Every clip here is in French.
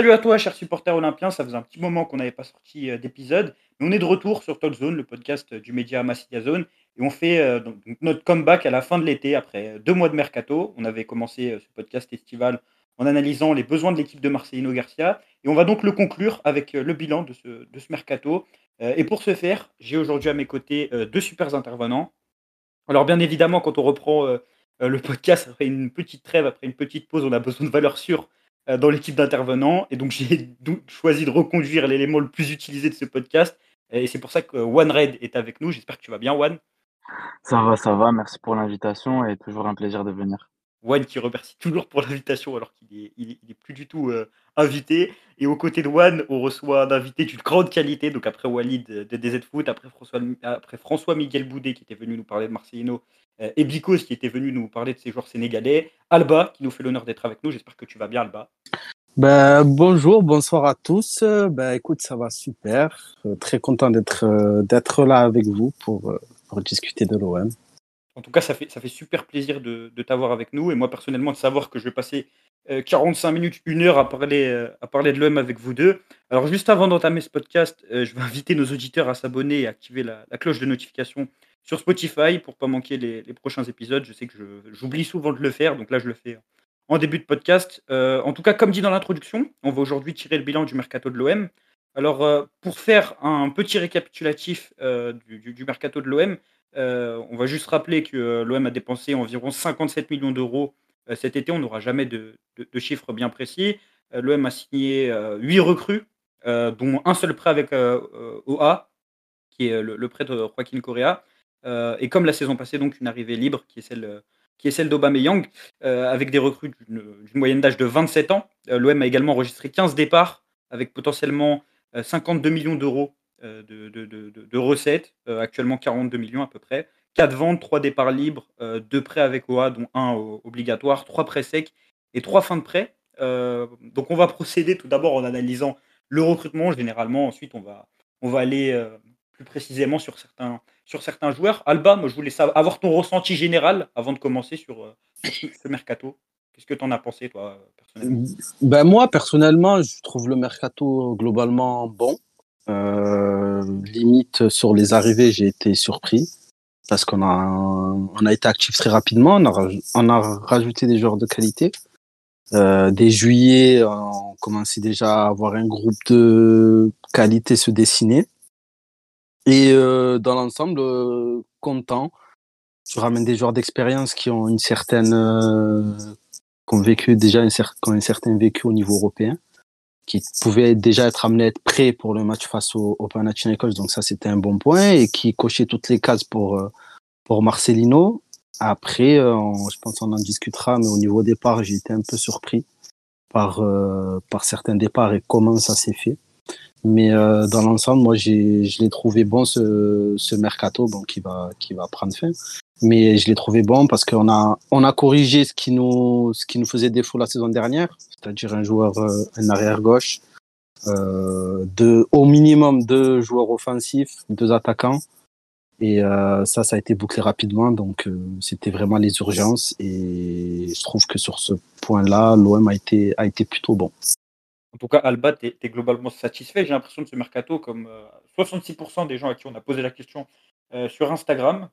salut à toi, cher supporter olympien. Ça faisait un petit moment qu'on n'avait pas sorti euh, d'épisode. Mais on est de retour sur Talk Zone, le podcast du média Massilia Zone. Et on fait euh, notre comeback à la fin de l'été, après deux mois de mercato. On avait commencé ce podcast estival en analysant les besoins de l'équipe de Marcelino Garcia. Et on va donc le conclure avec le bilan de ce, de ce mercato. et pour ce faire, j'ai aujourd'hui à mes côtés deux super intervenants. Alors bien évidemment, quand on reprend le podcast après une petite trêve, après une petite pause, on a besoin de valeurs sûres euh, dans l'équipe d'intervenants. Et donc, j'ai choisi de reconduire l'élément le plus utilisé de ce podcast. Et c'est pour ça que One Red est avec nous. J'espère que tu vas bien, One. Ça va, ça va. Merci pour l'invitation et toujours un plaisir de venir. One qui remercie toujours pour l'invitation alors qu'il est, il est, plus du tout euh, invité. Et aux côtés de One, on reçoit un invité d'une grande qualité. Donc après Walid de DZ Foot, après François, après François Miguel Boudet qui était venu nous parler de Marcelino euh, et Bikos qui était venu nous parler de ses joueurs sénégalais. Alba qui nous fait l'honneur d'être avec nous. J'espère que tu vas bien, Alba. Ben, bonjour, bonsoir à tous. Ben, écoute, ça va super. Euh, très content d'être d'être là avec vous pour, pour discuter de l'OM. En tout cas, ça fait, ça fait super plaisir de, t'avoir avec nous. Et moi, personnellement, de savoir que je vais passer 45 euh, minutes, une heure à parler, euh, à parler de l'OM avec vous deux. Alors, juste avant d'entamer ce podcast, euh, je vais inviter nos auditeurs à s'abonner et activer la, cloche de notification sur Spotify pour pas manquer les, prochains épisodes. Je sais que j'oublie souvent de le faire, donc là, je le fais en début de podcast. en tout cas, comme dit dans l'introduction, on va aujourd'hui tirer le bilan du mercato de l'OM. Alors, pour faire un petit récapitulatif du, mercato de l'OM, euh, on va juste rappeler que euh, l'OM a dépensé environ 57 millions d'euros euh, cet été. On n'aura jamais de, chiffres bien précis. L'OM a signé 8 recrues, dont un seul prêt avec OA, qui est le, prêt de Joaquin Correa. et comme la saison passée, donc une arrivée libre qui est celle qui est avec des recrues d'une moyenne d'âge de 27 ans. L'OM a également enregistré 15 départs, avec potentiellement 52 millions d'euros euh, de, recettes, euh, actuellement 42 millions à peu près. 4 ventes, 3 départs libres, 2 euh, prêts avec OA, dont 1 obligatoire, 3 prêts secs et 3 fins de prêt. donc on va procéder tout d'abord en analysant le recrutement généralement. Ensuite, on va, on va aller plus précisément sur certains, sur certains joueurs. Alba, moi, je voulais savoir, avoir ton ressenti général avant de commencer sur, ce mercato. Qu'est-ce que tu en as pensé, toi, personnellement? Ben, Moi, personnellement, je trouve le mercato globalement bon. Euh, limite sur les arrivées, j'ai été surpris parce qu'on a, on a été actif très rapidement. On a, on a rajouté des joueurs de qualité. Euh, dès juillet, on commençait déjà à avoir un groupe de qualité se dessiner. Et euh, dans l'ensemble, euh, content. Tu ramènes des joueurs d'expérience qui ont une certaine, euh, qui ont vécu déjà un, qui ont un certain vécu au niveau européen qui pouvait déjà être amené à être prêt pour le match face au, au Panathinaikos, donc ça c'était un bon point, et qui cochait toutes les cases pour, euh, pour Marcelino. Après, euh, je pense qu'on en discutera, mais au niveau départ, j'ai été un peu surpris par, euh, par certains départs et comment ça s'est fait. Mais dans l'ensemble, moi, je l'ai trouvé bon ce, ce mercato, bon, qui va, qui va prendre fin mais je l'ai trouvé bon parce qu'on a on a corrigé ce qui nous ce qui nous faisait défaut la saison dernière, c'est-à-dire un joueur euh, un arrière gauche, euh, au minimum deux joueurs offensifs, deux attaquants, et euh, ça ça a été bouclé rapidement donc c'était vraiment les urgences et je trouve que sur ce point-là l'OM a été a été plutôt bon. En tout cas, Alba, tu es, globalement satisfait. J'ai l'impression de ce mercato, comme 66% des gens à qui on a posé la question sur Instagram,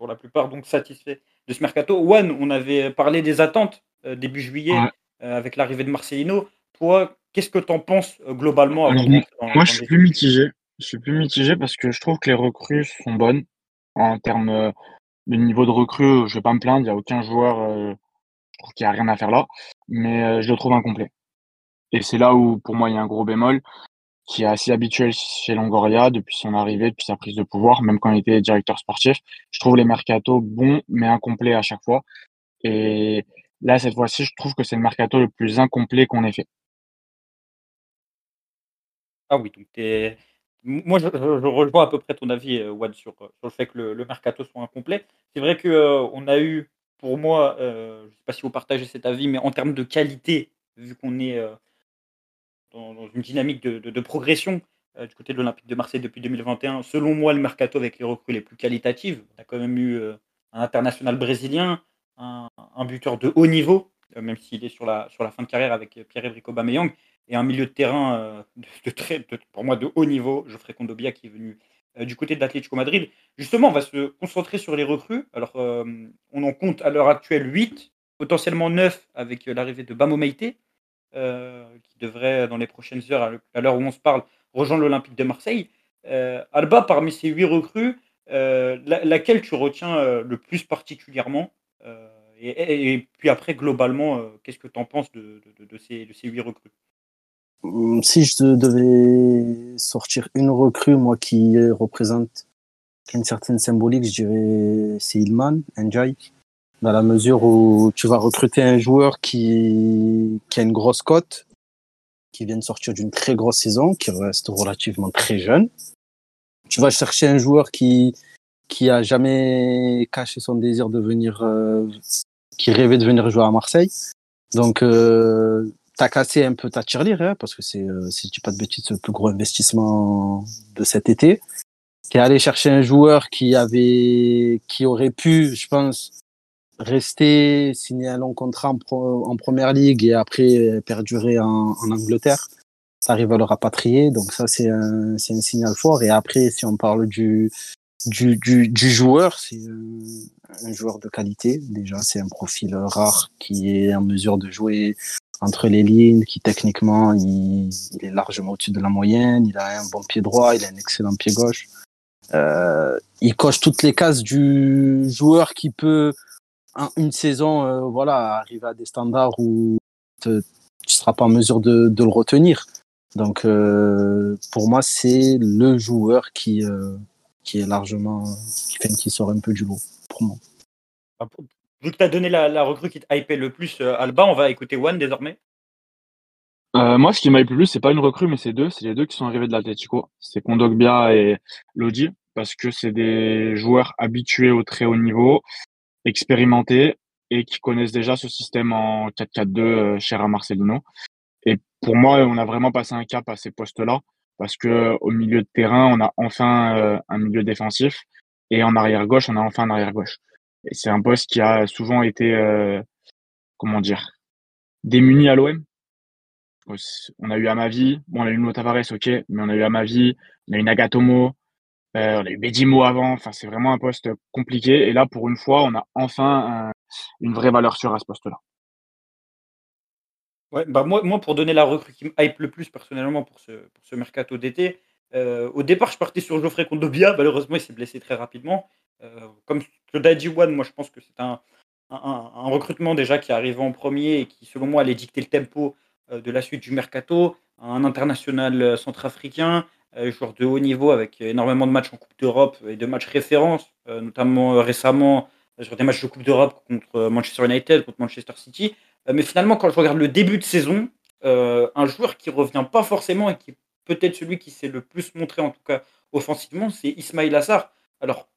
pour la plupart donc satisfaits de ce mercato. One, on avait parlé des attentes euh, début juillet euh, avec l'arrivée de Marcelino. Toi, qu'est-ce que tu en penses euh, globalement Moi, je suis plus mitigé. Je suis plus mitigé parce que je trouve que les recrues sont bonnes en termes de niveau de recrues. Je vais pas me plaindre, il n'y a aucun joueur n'y a rien à faire là, mais je le trouve incomplet. Et c'est là où, pour moi, il y a un gros bémol qui est assez habituel chez Longoria depuis son arrivée, depuis sa prise de pouvoir, même quand il était directeur sportif. Je trouve les mercato bons, mais incomplets à chaque fois. Et là, cette fois-ci, je trouve que c'est le mercato le plus incomplet qu'on ait fait. Ah oui, donc moi, je, rejoins à peu près ton avis, euh, Wad, sur, sur, le fait que le, mercato soit incomplet. C'est vrai qu'on euh, on a eu, pour moi, euh, je ne sais pas si vous partagez cet avis, mais en termes de qualité, vu qu'on est dans, une dynamique de, progression euh, du côté de l'Olympique de Marseille depuis 2021. Selon moi, le mercato avec les recrues les plus qualitatives. On a quand même eu euh, un international brésilien, un, buteur de haut niveau même s'il est sur la, sur la fin de carrière avec Pierre-Emerick Aubameyang, et un milieu de terrain de, très, pour moi de haut niveau, Geoffrey Kondobia qui est venu du côté de l'Atlético Madrid. Justement, on va se concentrer sur les recrues. Alors, on en compte à l'heure actuelle 8, potentiellement 9 avec l'arrivée de Bamo Meite, qui devrait, dans les prochaines heures, à l'heure où on se parle, rejoindre l'Olympique de Marseille. Alba, parmi ces 8 recrues, laquelle tu retiens le plus particulièrement et, puis après, globalement, qu'est-ce que tu en penses de, ces, 8 recrues? Hum, Si je devais sortir une recrue, moi qui représente une certaine symbolique, je dirais c'est Ilman, Njai, dans la mesure où tu vas recruter un joueur qui, qui a une grosse cote, qui vient de sortir d'une très grosse saison, qui reste relativement très jeune. Tu vas chercher un joueur qui, qui a jamais caché son désir de venir euh, qui rêvait de venir jouer à Marseille. Donc, euh, tu as cassé un peu ta tirelire, hein, parce que c'est, euh, si je dis pas de bêtises, le plus gros investissement de cet été. Tu es allé chercher un joueur qui avait, qui aurait pu, je pense, rester, signer un long contrat en, première ligue et après perdurer en, Angleterre. Tu arrives à le rapatrier, donc ça c'est un, c'est un signal fort. Et après, si on parle du, du, du, du joueur, c'est un joueur de qualité. Déjà, c'est un profil rare qui est en mesure de jouer entre les lignes, qui techniquement, il, est largement au-dessus de la moyenne. Il a un bon pied droit, il a un excellent pied gauche. Euh, il coche toutes les cases du joueur qui peut, une saison, euh, voilà, arriver à des standards où tu ne seras pas en mesure de, de le retenir. Donc, euh, pour moi, c'est le joueur qui, euh, qui est largement, qui, fait, qui sort un peu du lot pour moi. Ah, vu que tu as donné la, recrue qui te hypait le plus, euh, Alba, on va écouter One désormais. Euh, moi, ce qui m'a le plus, c'est pas une recrue, mais c'est deux. C'est les deux qui sont arrivés de l'Atletico. C'est Kondogbia et Lodi, parce que c'est des joueurs habitués au très haut niveau, expérimentés et qui connaissent déjà ce système en 4-4-2 euh, cher à Marcelino. Et pour moi, on a vraiment passé un cap à ces postes-là parce que au milieu de terrain, on a enfin euh, un milieu défensif et en arrière gauche, on a enfin un arrière gauche. Et c'est un poste qui a souvent été, euh, comment dire, démuni à l'OM. On a eu Amavi, bon, on a eu Nuno Tavares, ok, mais on a eu Amavi, on a eu Nagatomo, on a eu avant. Enfin, c'est vraiment un poste compliqué. Et là, pour une fois, on a enfin une vraie valeur sûre à ce poste-là. Ouais, bah moi, moi, pour donner la recrue qui me hype le plus personnellement pour ce, pour ce mercato d'été, euh, au départ, je partais sur Geoffrey Kondobia. Malheureusement, il s'est blessé très rapidement. Euh, comme Claude dit One, moi, je pense que c'est un, un, un, recrutement déjà qui est arrivé en premier et qui, selon moi, allait dicter le tempo euh, de la suite du mercato. Un international centrafricain, joueur de haut niveau avec énormément de matchs en Coupe d'Europe et de matchs références, notamment récemment sur des matchs de Coupe d'Europe contre Manchester United, contre Manchester City. Euh, mais finalement, quand je regarde le début de saison, euh, un joueur qui revient pas forcément et qui est peut-être celui qui s'est le plus montré, en tout cas offensivement, c'est Ismail Assar. Alors,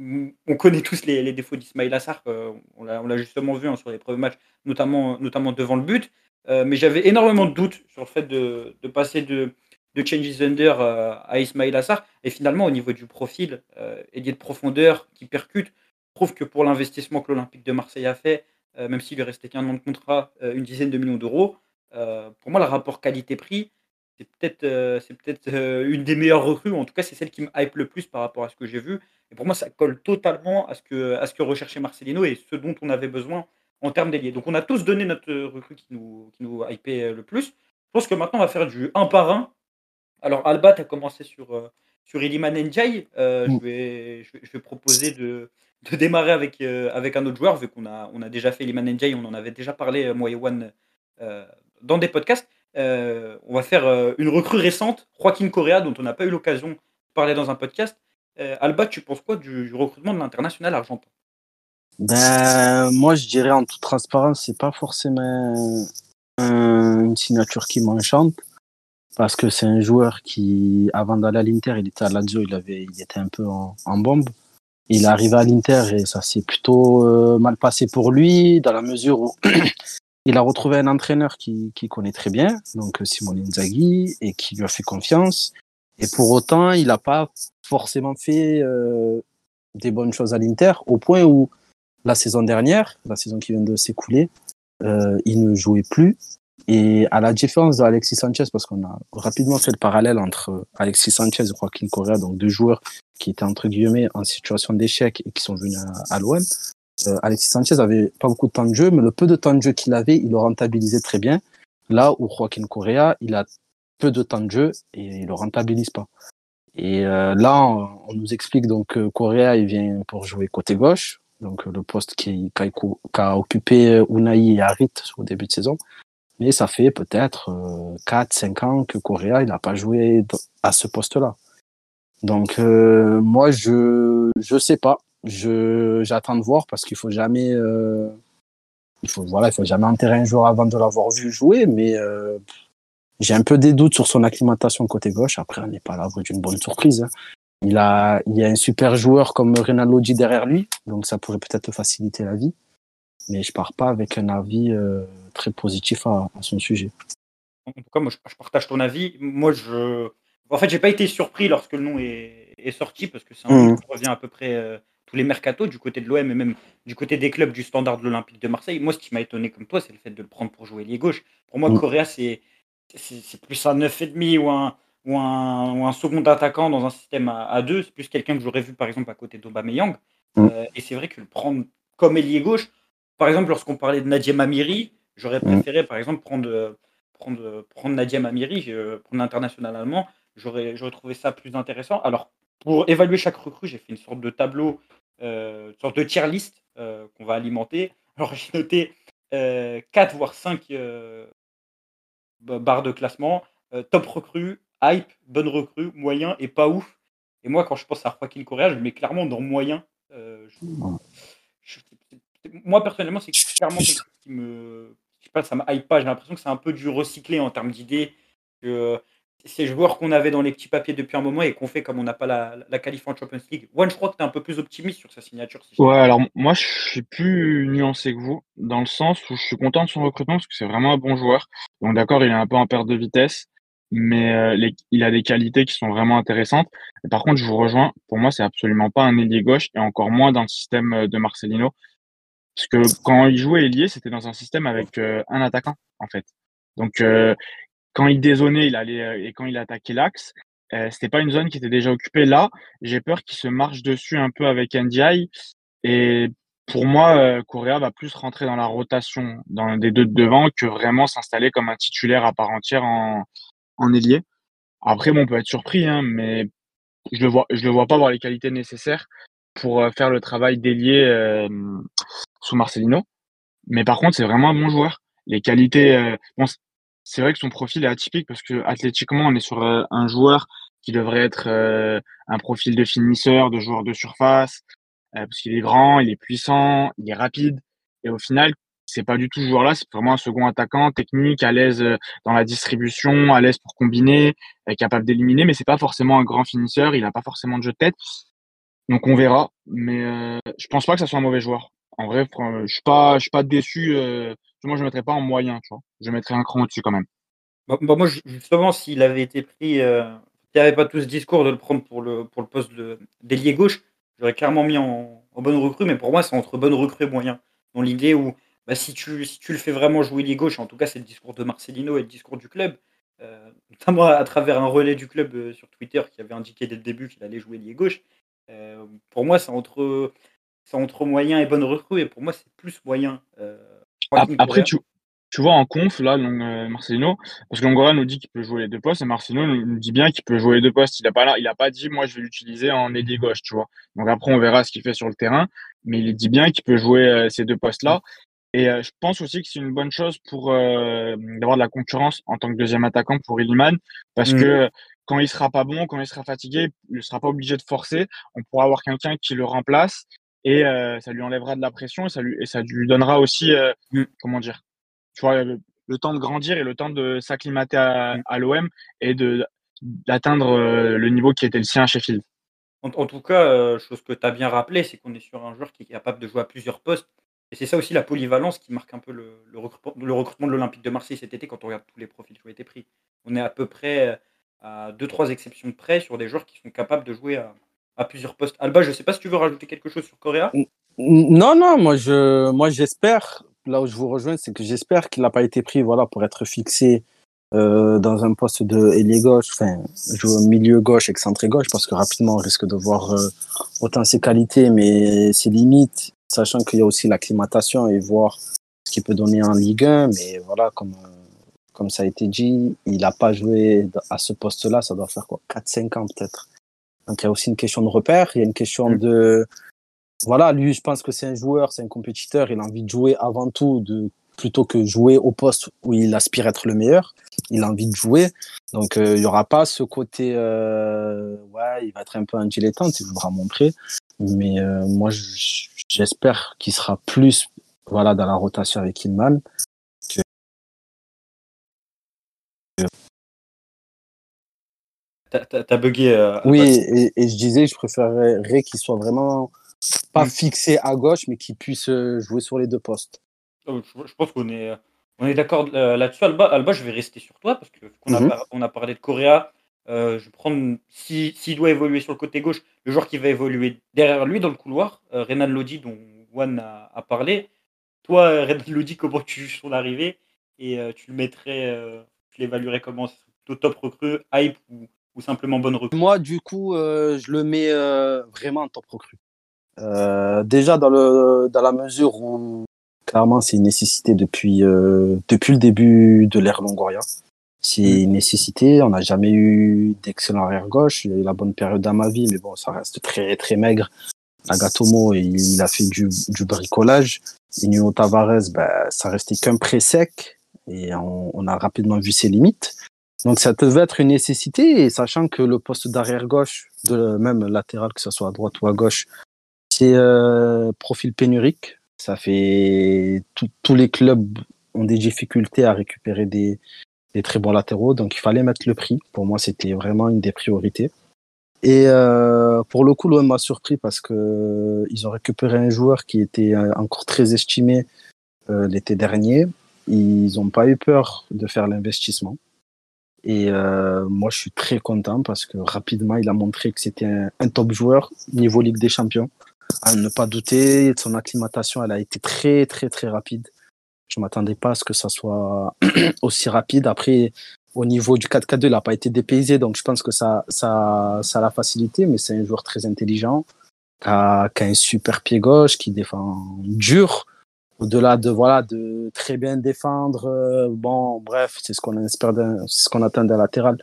on connaît tous les, défauts d'Ismail Assar, euh, on l'a justement vu hein, sur les premiers matchs, notamment, notamment devant le but. mais j'avais énormément de doutes sur le fait de, passer de, de Changes Under à Ismail Assar. Et finalement, au niveau du profil, ailier de profondeur qui percute, prouve que pour l'investissement que l'Olympique de Marseille a fait, euh, même s'il lui restait qu'un an de contrat, euh, une dizaine de millions d'euros. Euh, pour moi, le rapport qualité-prix, c'est peut-être c'est peut-être une des meilleures recrues, en tout cas, c'est celle qui me hype le plus par rapport à ce que j'ai vu. Et pour moi, ça colle totalement à ce que, à ce que recherchait Marcelino et ce dont on avait besoin en termes d'ailier. Donc, on a tous donné notre recrue qui nous, qui nous hypait le plus. Je pense que maintenant, on va faire du un par un. Alors, Alba, tu as commencé sur, sur Iliman Ndiaye. je, vais, je, vais, proposer de, de démarrer avec, euh, avec un autre joueur, vu qu'on a, on a déjà fait Liman NJ, on en avait déjà parlé, euh, moi et One, euh, dans des podcasts. on va faire une recrue récente, Joaquin Correa, dont on n'a pas eu l'occasion de parler dans un podcast. Alba, tu penses quoi du, recrutement de l'international argentin? Ben, Moi, je dirais en toute transparence, c'est pas forcément une signature qui m'enchante parce que c'est un joueur qui, avant d'aller à l'Inter, il était à Lazio, il, il était un peu en, bombe. Il est arrivé à l'Inter et ça s'est plutôt euh, mal passé pour lui, dans la mesure où il a retrouvé un entraîneur qui, qui connaît très bien, donc Simone Inzaghi, et qui lui a fait confiance. Et pour autant, il n'a pas forcément fait euh, des bonnes choses à l'Inter, au point où la saison dernière, la saison qui vient de s'écouler, il ne jouait plus. Et à la différence d'Alexis Sanchez, parce qu'on a rapidement fait le parallèle entre Alexis Sanchez et Joaquin Correa, donc deux joueurs qui étaient entre guillemets en situation d'échec et qui sont venus à, l'OM. Alexis Sanchez avait pas beaucoup de temps de jeu, mais le peu de temps de jeu qu'il avait, il le rentabilisait très bien. Là où Joaquin Correa, il a peu de temps de jeu et il le rentabilise pas. Et euh, là, on, nous explique donc que Correa, il vient pour jouer côté gauche, donc le poste qu'a occupé Unai et Harit au début de saison. Mais ça fait peut-être euh, 4-5 ans que Correa, n'a pas joué à ce poste-là. Donc euh, moi, je je sais pas. J'attends de voir parce qu'il faut jamais euh, il faut voilà, il faut jamais enterrer un joueur avant de l'avoir vu jouer, mais euh, j'ai un peu des doutes sur son acclimatation côté gauche. Après, on n'est pas à l'abri d'une bonne surprise. Hein. Il a, il y a un super joueur comme Renan Lodi derrière lui, donc ça pourrait peut-être faciliter la vie. Mais je pars pas avec un avis euh, très positif à, son sujet. En tout cas, moi, je, partage ton avis. Moi, je, en fait, j'ai pas été surpris lorsque le nom est, est sorti parce que c'est un nom mmh. qui revient à peu près euh, tous les mercatos du côté de l'OM et même du côté des clubs du standard de l'Olympique de Marseille. Moi, ce qui m'a étonné comme toi, c'est le fait de le prendre pour jouer lié gauche. Pour moi, mmh. Correa, c'est c'est plus un 9,5 ou un, ou, un, ou un second attaquant dans un système à, 2. C'est plus quelqu'un que j'aurais vu par exemple à côté d'Aubameyang. Mm. Euh, et c'est vrai que le prendre comme ailier gauche, par exemple, lorsqu'on parlait de Nadia Mamiri, j'aurais mm. préféré par exemple prendre, prendre, prendre Nadia Mamiri, euh, pour l'international allemand. J'aurais trouvé ça plus intéressant. Alors, pour évaluer chaque recrue, j'ai fait une sorte de tableau, euh, une sorte de tier list qu'on va alimenter. Alors, j'ai noté 4 voire 5 barre de classement, euh, top recrue, hype, bonne recrue, moyen et pas ouf. Et moi, quand je pense à Joaquin Correa, je le mets clairement dans moyen. Euh, moi, personnellement, c'est clairement quelque chose qui me. Je sais pas, ça me hype pas. J'ai l'impression que c'est un peu du recyclé en termes d'idées. Que ces joueurs qu'on avait dans les petits papiers depuis un moment et qu'on fait comme on n'a pas la, la qualif en Champions League. One, je crois que tu es un peu plus optimiste sur sa signature. ouais, alors moi, je suis plus nuancé que vous, dans le sens où je suis content de son recrutement parce que c'est vraiment un bon joueur. Donc d'accord, il est un peu en perte de vitesse, mais euh, il a des qualités qui sont vraiment intéressantes. Et par contre, je vous rejoins, pour moi, c'est absolument pas un ailier gauche et encore moins dans le système euh, de Marcelino. Parce que quand il jouait ailier, c'était dans un système avec euh, un attaquant, en fait. Donc, quand il dézonait, il allait euh, et quand il attaquait l'axe, euh, c'était pas une zone qui était déjà occupée. Là, j'ai peur qu'il se marche dessus un peu avec NDI. Et pour moi, euh, Correa va plus rentrer dans la rotation dans des deux de devant que vraiment s'installer comme un titulaire à part entière en, en ailier. Après, bon, on peut être surpris, hein, mais je le vois, je le vois pas avoir les qualités nécessaires pour euh, faire le travail d'ailier euh, sous Marcelino. Mais par contre, c'est vraiment un bon joueur. Les qualités, bon, c'est vrai que son profil est atypique parce que athlétiquement, on est sur euh, un joueur qui devrait être euh, un profil de finisseur, de joueur de surface, euh, parce qu'il est grand, il est puissant, il est rapide. Et au final, c'est pas du tout ce joueur-là, c'est vraiment un second attaquant, technique, à l'aise dans la distribution, à l'aise pour combiner, capable d'éliminer, mais c'est pas forcément un grand finisseur, il a pas forcément de jeu de tête. Donc on verra, mais je pense pas que ça soit un mauvais joueur. En vrai, je suis pas, je suis pas déçu moi, je ne mettrais pas en moyen. Je mettrais un cran au-dessus quand même. Bah, bah, moi, justement, s'il avait été pris, euh, s'il n'y pas tout ce discours de le prendre pour le, pour le poste d'ailier gauche, j'aurais clairement mis en, bonne recrue, mais pour moi, c'est entre bonne recrue et moyen. Dans l'idée où, bah, si, tu, le fais vraiment jouer ailier gauche, en tout cas, c'est le discours de Marcelino et le discours du club, euh, notamment à, travers un relais du club euh, sur Twitter qui avait indiqué dès le début qu'il allait jouer ailier gauche. pour moi, c'est entre, entre moyen et bonne recrue, et pour moi, c'est plus moyen. Après, tu, tu vois, en conf, là, euh, Marcelino, parce que Longoria nous dit qu'il peut jouer les deux postes, et Marcelino nous dit bien qu'il peut jouer les deux postes. Il n'a pas, il a pas dit, moi, je vais l'utiliser en ailier gauche, tu vois. Donc après, on verra ce qu'il fait sur le terrain, mais il dit bien qu'il peut jouer euh, ces deux postes-là. Et euh, je pense aussi que c'est une bonne chose pour d'avoir de la concurrence en tant que deuxième attaquant pour Illiman, parce mmh. que quand il sera pas bon, quand il sera fatigué, il ne sera pas obligé de forcer. On pourra avoir quelqu'un qui le remplace et euh, ça lui enlèvera de la pression et ça lui, et ça lui donnera aussi, euh, mmh. comment dire, tu vois, le, temps de grandir et le temps de s'acclimater à, à l'OM et de d'atteindre euh, le niveau qui était le sien à Sheffield. En, en tout cas, chose que tu as bien rappelé, c'est qu'on est sur un joueur qui est capable de jouer à plusieurs postes. Et c'est ça aussi la polyvalence qui marque un peu le, le, recrutement, le recrutement, de l'Olympique de Marseille cet été quand on regarde tous les profils qui ont été pris. On est à peu près à deux, trois exceptions de près sur des joueurs qui sont capables de jouer à, à plusieurs postes. Alba, je ne sais pas si tu veux rajouter quelque chose sur Correa. Non, non, moi moi j'espère. là où je vous rejoins, c'est que j'espère qu'il n'a pas été pris voilà, pour être fixé euh, dans un poste de ailier gauche, enfin, jouer milieu gauche, excentré gauche, parce que rapidement, on risque de voir euh, autant ses qualités, mais ses limites, sachant qu'il y a aussi l'acclimatation et voir ce qu'il peut donner en Ligue 1. Mais voilà, comme, comme ça a été dit, il n'a pas joué à ce poste-là, ça doit faire quoi 4-5 ans peut-être. Donc il y a aussi une question de repère, il y a une question Mm. de... Voilà, lui, je pense que c'est un joueur, c'est un compétiteur, il a envie de jouer avant tout, de, plutôt que jouer au poste où il aspire à être le meilleur. Il a envie de jouer. Donc euh, il y aura pas ce côté, euh, ouais, il va être un peu un dilettante, il voudra montrer. Mais euh, moi, j'espère qu'il sera plus voilà, dans la rotation avec Ilman. T'as- bugué. euh, Oui, et, et je disais, je préférerais qu'il soit vraiment pas Mm. fixé à gauche, mais qu'il puisse euh, jouer sur les deux postes. Oh, Je, je pense qu'on est, on est d'accord euh, là-dessus. Alba, Alba, je vais rester sur toi parce que qu'on a, Mhm. par- on a parlé de Correa. Euh, je vais prendre, si- s'il doit évoluer sur le côté gauche, le joueur qui va évoluer derrière lui dans le couloir, euh, Renan Lodi, dont Juan a, a parlé. Toi, euh, Renan Lodi, comment tu juges son arrivée? Et euh, tu le mettrais, euh, tu l'évaluerais comment? Plutôt top recrue, hype ou, ou simplement bonne recrue? Moi, du coup, euh, je le mets euh, vraiment en top recrue. Euh, déjà dans, le, dans la mesure où, clairement, c'est une nécessité depuis, euh, depuis le début de l'ère Longoria. C'est une nécessité. On n'a jamais eu d'excellent arrière-gauche. Il y a eu la bonne période dans ma vie, mais bon, ça reste très, très maigre. Nagatomo, il, il a fait du, du bricolage. Nuno Tavares, ben, ça restait qu'un pré sec. Et on, on a rapidement vu ses limites. Donc ça devait être une nécessité, et sachant que le poste d'arrière gauche, de même latéral, que ce soit à droite ou à gauche, c'est euh, profil pénurique. Ça fait tous les clubs ont des difficultés à récupérer des, très bons latéraux, donc il fallait mettre le prix. Pour moi, c'était vraiment une des priorités. Et euh, pour le coup, l'OM m'a surpris parce que ils ont récupéré un joueur qui était euh, encore très estimé euh, l'été dernier. Ils n'ont pas eu peur de faire l'investissement. Et euh, moi, je suis très content parce que rapidement, il a montré que c'était un, un top joueur niveau Ligue des Champions. À ne pas douter, son acclimatation, elle a été très, très, très rapide. Je m'attendais pas à ce que ça soit aussi rapide. Après, au niveau du 4-4-2, il n'a pas été dépaysé, donc je pense que ça, ça, ça l'a facilité, mais c'est un joueur très intelligent, qui a, qui a un super pied gauche, qui défend dur, au-delà de voilà de très bien défendre. euh, bon, bref, c'est ce qu'on espère, d'un- c'est ce qu'on attend d'un latéral.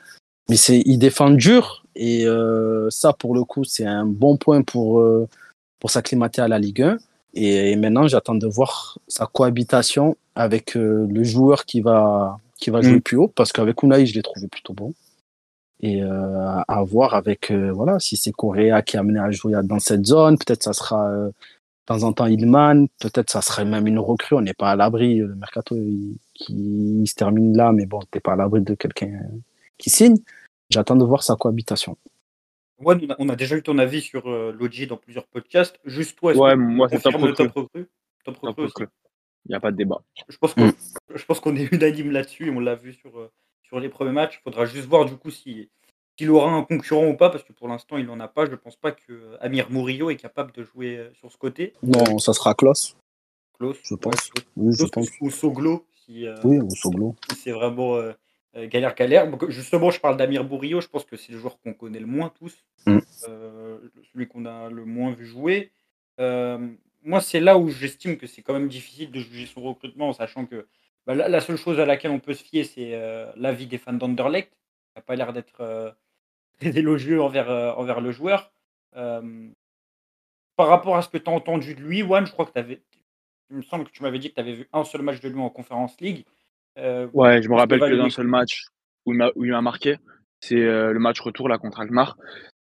Mais c'est, il défend dur et euh, ça, pour le coup, c'est un bon point pour euh, pour s'acclimater à la Ligue 1. Et, et maintenant, j'attends de voir sa cohabitation avec euh, le joueur qui va qui va jouer Mm. plus haut, parce qu'avec Unai, je l'ai trouvé plutôt bon. Et euh, à voir avec euh, voilà si c'est Correa qui est amené à jouer dans cette zone, peut-être ça sera euh, temps en temps Ilman, peut-être ça serait même une recrue, on n'est pas à l'abri, le mercato il, qui il se termine là, mais bon, t'es pas à l'abri de quelqu'un qui signe. J'attends de voir sa cohabitation. Juan, on a, on a déjà eu ton avis sur euh, Lodji dans plusieurs podcasts. Juste toi, est-ce Ouais, que tu moi, c'est top recrue. top recrue Top Top recrue aussi recrue. Il n'y a pas de débat. Je pense qu'on je pense qu'on est unanime là-dessus, on l'a vu sur, euh, sur les premiers matchs. Il faudra juste voir du coup si, s'il aura un concurrent ou pas, parce que pour l'instant il n'en a pas. Je ne pense pas que euh, Amir Murillo est capable de jouer euh, sur ce côté. Non, ça sera Klaus, Klaus, je ouais, pense. Klaus- Oui, je Klaus pense. ou Soglo, si, euh, Oui, ou Soglo. si c'est vraiment euh, galère galère. Donc, justement, je parle d'Amir Murillo, je pense que c'est le joueur qu'on connaît le moins tous, Mm. euh, celui qu'on a le moins vu jouer. Moi, c'est là où j'estime que c'est quand même difficile de juger son recrutement, en sachant que bah, la, la seule chose à laquelle on peut se fier, c'est l'avis des fans d'Anderlecht. qui n'a pas l'air d'être très élogieux envers, euh, envers le joueur. Euh, par rapport à ce que tu as entendu de lui, Juan, je crois que tu avais. Il me semble que tu m'avais dit que tu avais vu un seul match de lui en Conférence League. Euh, Ouais, je me rappelle que d'un seul match où il m'a marqué, c'est le match retour là contre Alkmaar.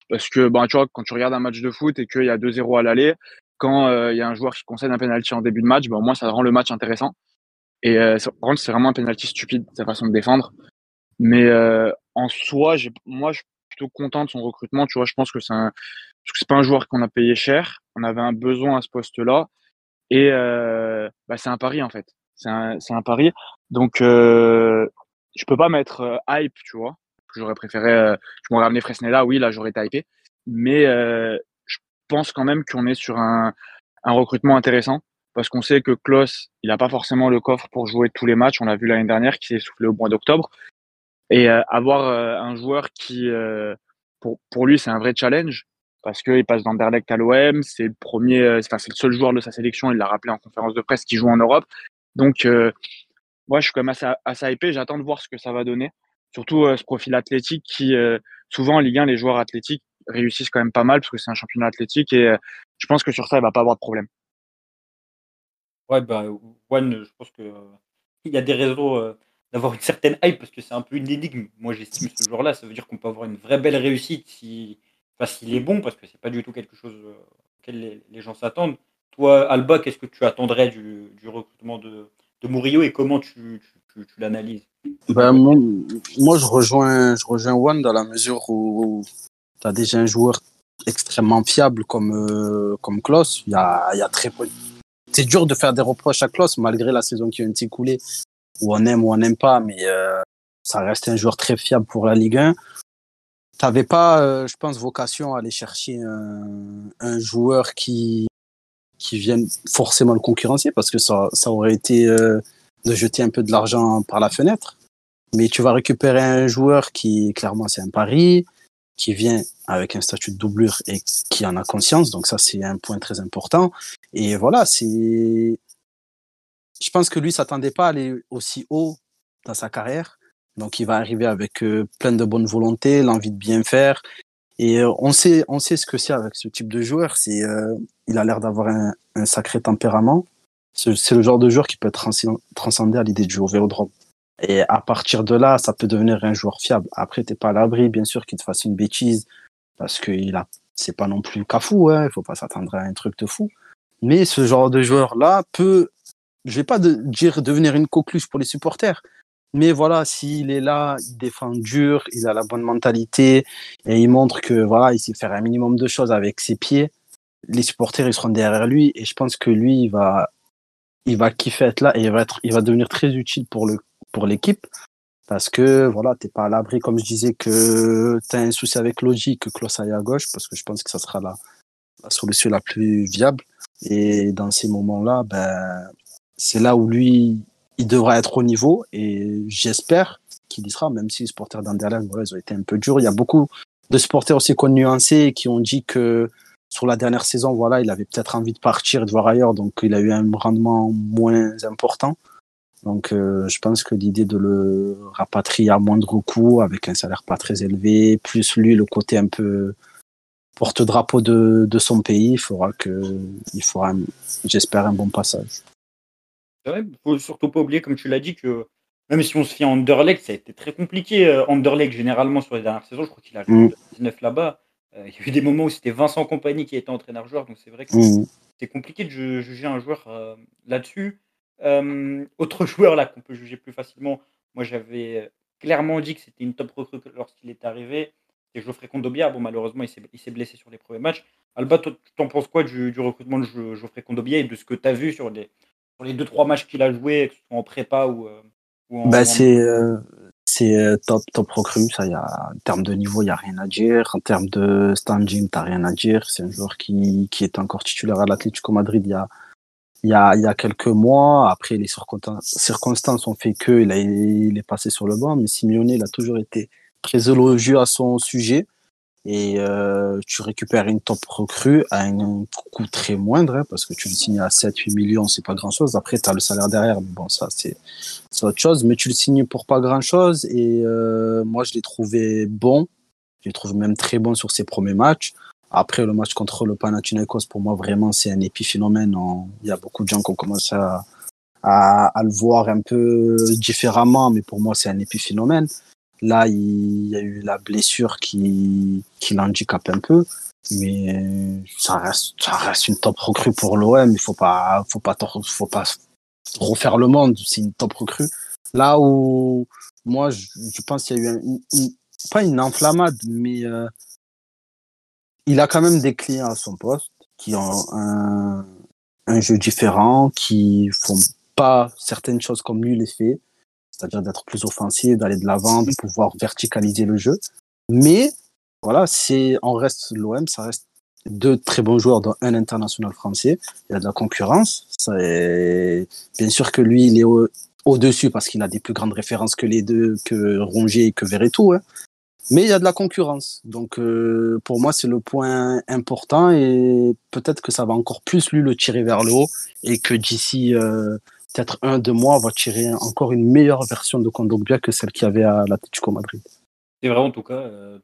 Parce que ben, tu vois, quand tu regardes un match de foot et qu'il y a 2-0 à l'aller, quand euh, il y a un joueur qui concède un penalty en début de match, ben, au moins ça rend le match intéressant. Et euh, c'est- par contre, c'est vraiment un penalty stupide, sa façon de défendre. Mais euh, en soi, moi, je plutôt content de son recrutement. Tu vois, je pense que c'est un, c'est pas un joueur qu'on a payé cher. On avait un besoin à ce poste-là. Et euh, bah, c'est un pari, en fait. C'est un, pari. Donc, euh, je peux pas mettre euh, hype, tu vois. J'aurais préféré, euh, je m'aurais ramené Fresneda, oui, là, j'aurais été hypé. Mais je pense quand même qu'on est sur un, un recrutement intéressant parce qu'on sait que Klaus, il n'a pas forcément le coffre pour jouer tous les matchs. On l'a vu l'année dernière, qui s'est soufflé au mois d'octobre. Et euh, avoir euh, un joueur qui, euh, pour, pour lui, c'est un vrai challenge parce qu'il passe d'Anderlecht à l'OM, c'est le premier, enfin, c'est le seul joueur de sa sélection, il l'a rappelé en conférence de presse, qui joue en Europe. Donc, moi, je suis quand même assez, assez hypé, j'attends de voir ce que ça va donner. Surtout ce profil athlétique qui, souvent en Ligue 1, les joueurs athlétiques réussissent quand même pas mal parce que c'est un championnat athlétique et je pense que sur ça, il va pas avoir de problème. Ouais, bah, One, je pense qu'il il y a des raisons d'avoir une certaine hype parce que c'est un peu une énigme. Moi, j'estime ce jour-là, ça veut dire qu'on peut avoir une vraie belle réussite si, enfin, s'il est bon parce que c'est pas du tout quelque chose auquel les, gens s'attendent. Toi, Alba, qu'est-ce que tu attendrais du, recrutement de, de Murillo et comment tu, tu, l'analyses? Ben, moi, je rejoins, je rejoins One dans la mesure où, tu as déjà un joueur extrêmement fiable comme, euh, comme Klaus. Il y a, y a très peu. C'est dur de faire des reproches à Klaus malgré la saison qui a été écoulée où on aime ou on n'aime pas, mais euh, ça reste un joueur très fiable pour la Ligue 1. Tu n'avais pas, euh, je pense, vocation à aller chercher un, un, joueur qui, qui vienne forcément le concurrencer parce que ça, ça aurait été euh, de jeter un peu de l'argent par la fenêtre. Mais tu vas récupérer un joueur qui, clairement, c'est un pari, qui vient avec un statut de doublure et qui en a conscience. Donc ça, c'est un point très important. Et voilà, c'est je pense que lui s'attendait pas à aller aussi haut dans sa carrière. Donc, il va arriver avec euh, plein de bonne volonté, l'envie de bien faire. Et euh, on sait, on sait ce que c'est avec ce type de joueur. C'est, euh, il a l'air d'avoir un, sacré tempérament. C'est le genre de joueur qui peut être transcendé à l'idée de jouer au vélodrome. Et à partir de là, ça peut devenir un joueur fiable. Après, t'es pas à l'abri, bien sûr, qu'il te fasse une bêtise, parce qu'il a, c'est pas non plus cafou, hein. Il faut pas s'attendre à un truc de fou. Mais ce genre de joueur-là peut je vais pas dire devenir une coqueluche pour les supporters, mais voilà, s'il est là, il défend dur, il a la bonne mentalité et il montre que voilà, il sait faire un minimum de choses avec ses pieds. Les supporters, ils seront derrière lui et je pense que lui, il va, il va kiffer être là et il va être, il va devenir très utile pour le, pour l'équipe parce que voilà, t'es pas à l'abri, comme je disais, que tu as un souci avec logique que aille à gauche parce que je pense que ça sera la, la solution la plus viable. Et dans ces moments-là, ben, c'est là où lui, il devra être au niveau et j'espère qu'il y sera, même si les supporters d'Anderlecht, voilà, ils ont été un peu durs. Il y a beaucoup de supporters aussi nuancé qui ont dit que sur la dernière saison, voilà, il avait peut-être envie de partir, de voir ailleurs, donc il a eu un rendement moins important. Donc euh, je pense que l'idée de le rapatrier à moindre coût, avec un salaire pas très élevé, plus lui le côté un peu porte-drapeau de, de son pays, il faudra que il fera, j'espère, un bon passage. Il faut surtout pas oublier, comme tu l'as dit, que même si on se fie à Anderlecht, ça a été très compliqué. Euh, Anderlecht, généralement, sur les dernières saisons, je crois qu'il a joué 19 mm. là-bas. Euh, il y a eu des moments où c'était Vincent Compagnie qui était entraîneur-joueur, donc c'est vrai que mm. c'est compliqué de juger un joueur euh, là-dessus. autre joueur là qu'on peut juger plus facilement, moi j'avais clairement dit que c'était une top recrue lorsqu'il est arrivé. C'est Geoffrey Condobia. Bon, malheureusement, il s'est blessé sur les premiers matchs. Alba, tu t'en penses quoi du, du, recrutement de Geoffrey Condobia et de ce que tu as vu sur les, les deux trois matchs qu'il a joué, que ce soit en prépa ou, euh, en. Bah, c'est euh, c'est euh, top top recrue, ça y a en termes de niveau, il y a rien à dire. En termes de standing, t'as rien à dire. C'est un joueur qui qui est encore titulaire à l'Atlético Madrid il y a il y a, il y a quelques mois. Après, les circonstances ont fait que il, a, il est passé sur le banc, mais Simeone, il a toujours été très élogieux à son sujet et euh, tu récupères une top recrue à un coût très moindre hein, parce que tu le signes à 7-8 millions, c'est pas grand chose. Après, tu as le salaire derrière, mais bon, ça, c'est autre chose. Mais tu le signes pour pas grand chose et euh, moi, je l'ai trouvé bon. Je l'ai trouvé même très bon sur ses premiers matchs. Après, le match contre le Panathinaikos, pour moi, vraiment, c'est un épiphénomène. Il y a beaucoup de gens qui ont commencé à, à, à le voir un peu différemment, mais pour moi, c'est un épiphénomène. Là, il y a eu la blessure qui, qui l'handicape un peu, mais ça reste, ça reste une top recrue pour l'OM. Il faut pas, faut pas, faut pas refaire le monde. C'est une top recrue. Là où moi, je, pense qu'il y a eu pas une enflammade, mais euh, il a quand même des clients à son poste qui ont un, un jeu différent, qui font pas certaines choses comme lui les fait c'est-à-dire d'être plus offensif, d'aller de l'avant, de pouvoir verticaliser le jeu. Mais voilà, c'est on reste l'OM, ça reste deux très bons joueurs, dont un international français. Il y a de la concurrence. Bien sûr que lui, il est au-dessus parce qu'il a des plus grandes références que les deux, que Rongier et que Verretou. Hein. Mais il y a de la concurrence. Donc, euh, pour moi, c'est le point important et peut-être que ça va encore plus lui le tirer vers le haut et que d'ici euh, peut-être un, deux mois, on va tirer encore une meilleure version de Kondogbia que celle qu'il y avait à l'Atlético Madrid. C'est vrai, en tout cas, euh,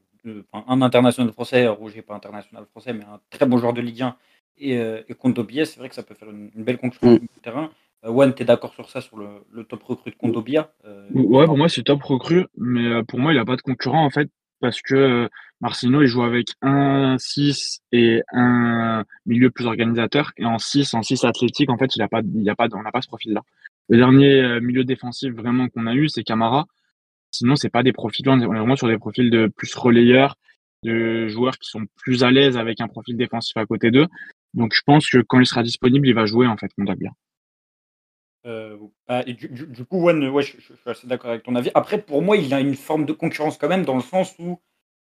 un international français, Rouget pas international français, mais un très bon joueur de Ligue 1 et, euh, et c'est vrai que ça peut faire une, belle concurrence mm. terrain. One, tu es d'accord sur ça, sur le, top recrue de Kondobia euh, Ouais, pour moi, c'est top recrue, mais euh, pour moi, il n'a pas de concurrent, en fait, parce que euh, Marcino, il joue avec un 6 et un milieu plus organisateur, et en 6, en 6 athlétique, en fait, il pas, il pas, on n'a pas ce profil-là. Le dernier milieu défensif vraiment qu'on a eu, c'est Camara. Sinon, c'est pas des profils, on est vraiment sur des profils de plus relayeurs, de joueurs qui sont plus à l'aise avec un profil défensif à côté d'eux. Donc, je pense que quand il sera disponible, il va jouer, en fait, Kondobia. Euh, bah, du, coup, je, suis assez d'accord avec ton avis. Après, pour moi, il y a une forme de concurrence quand même, dans le sens où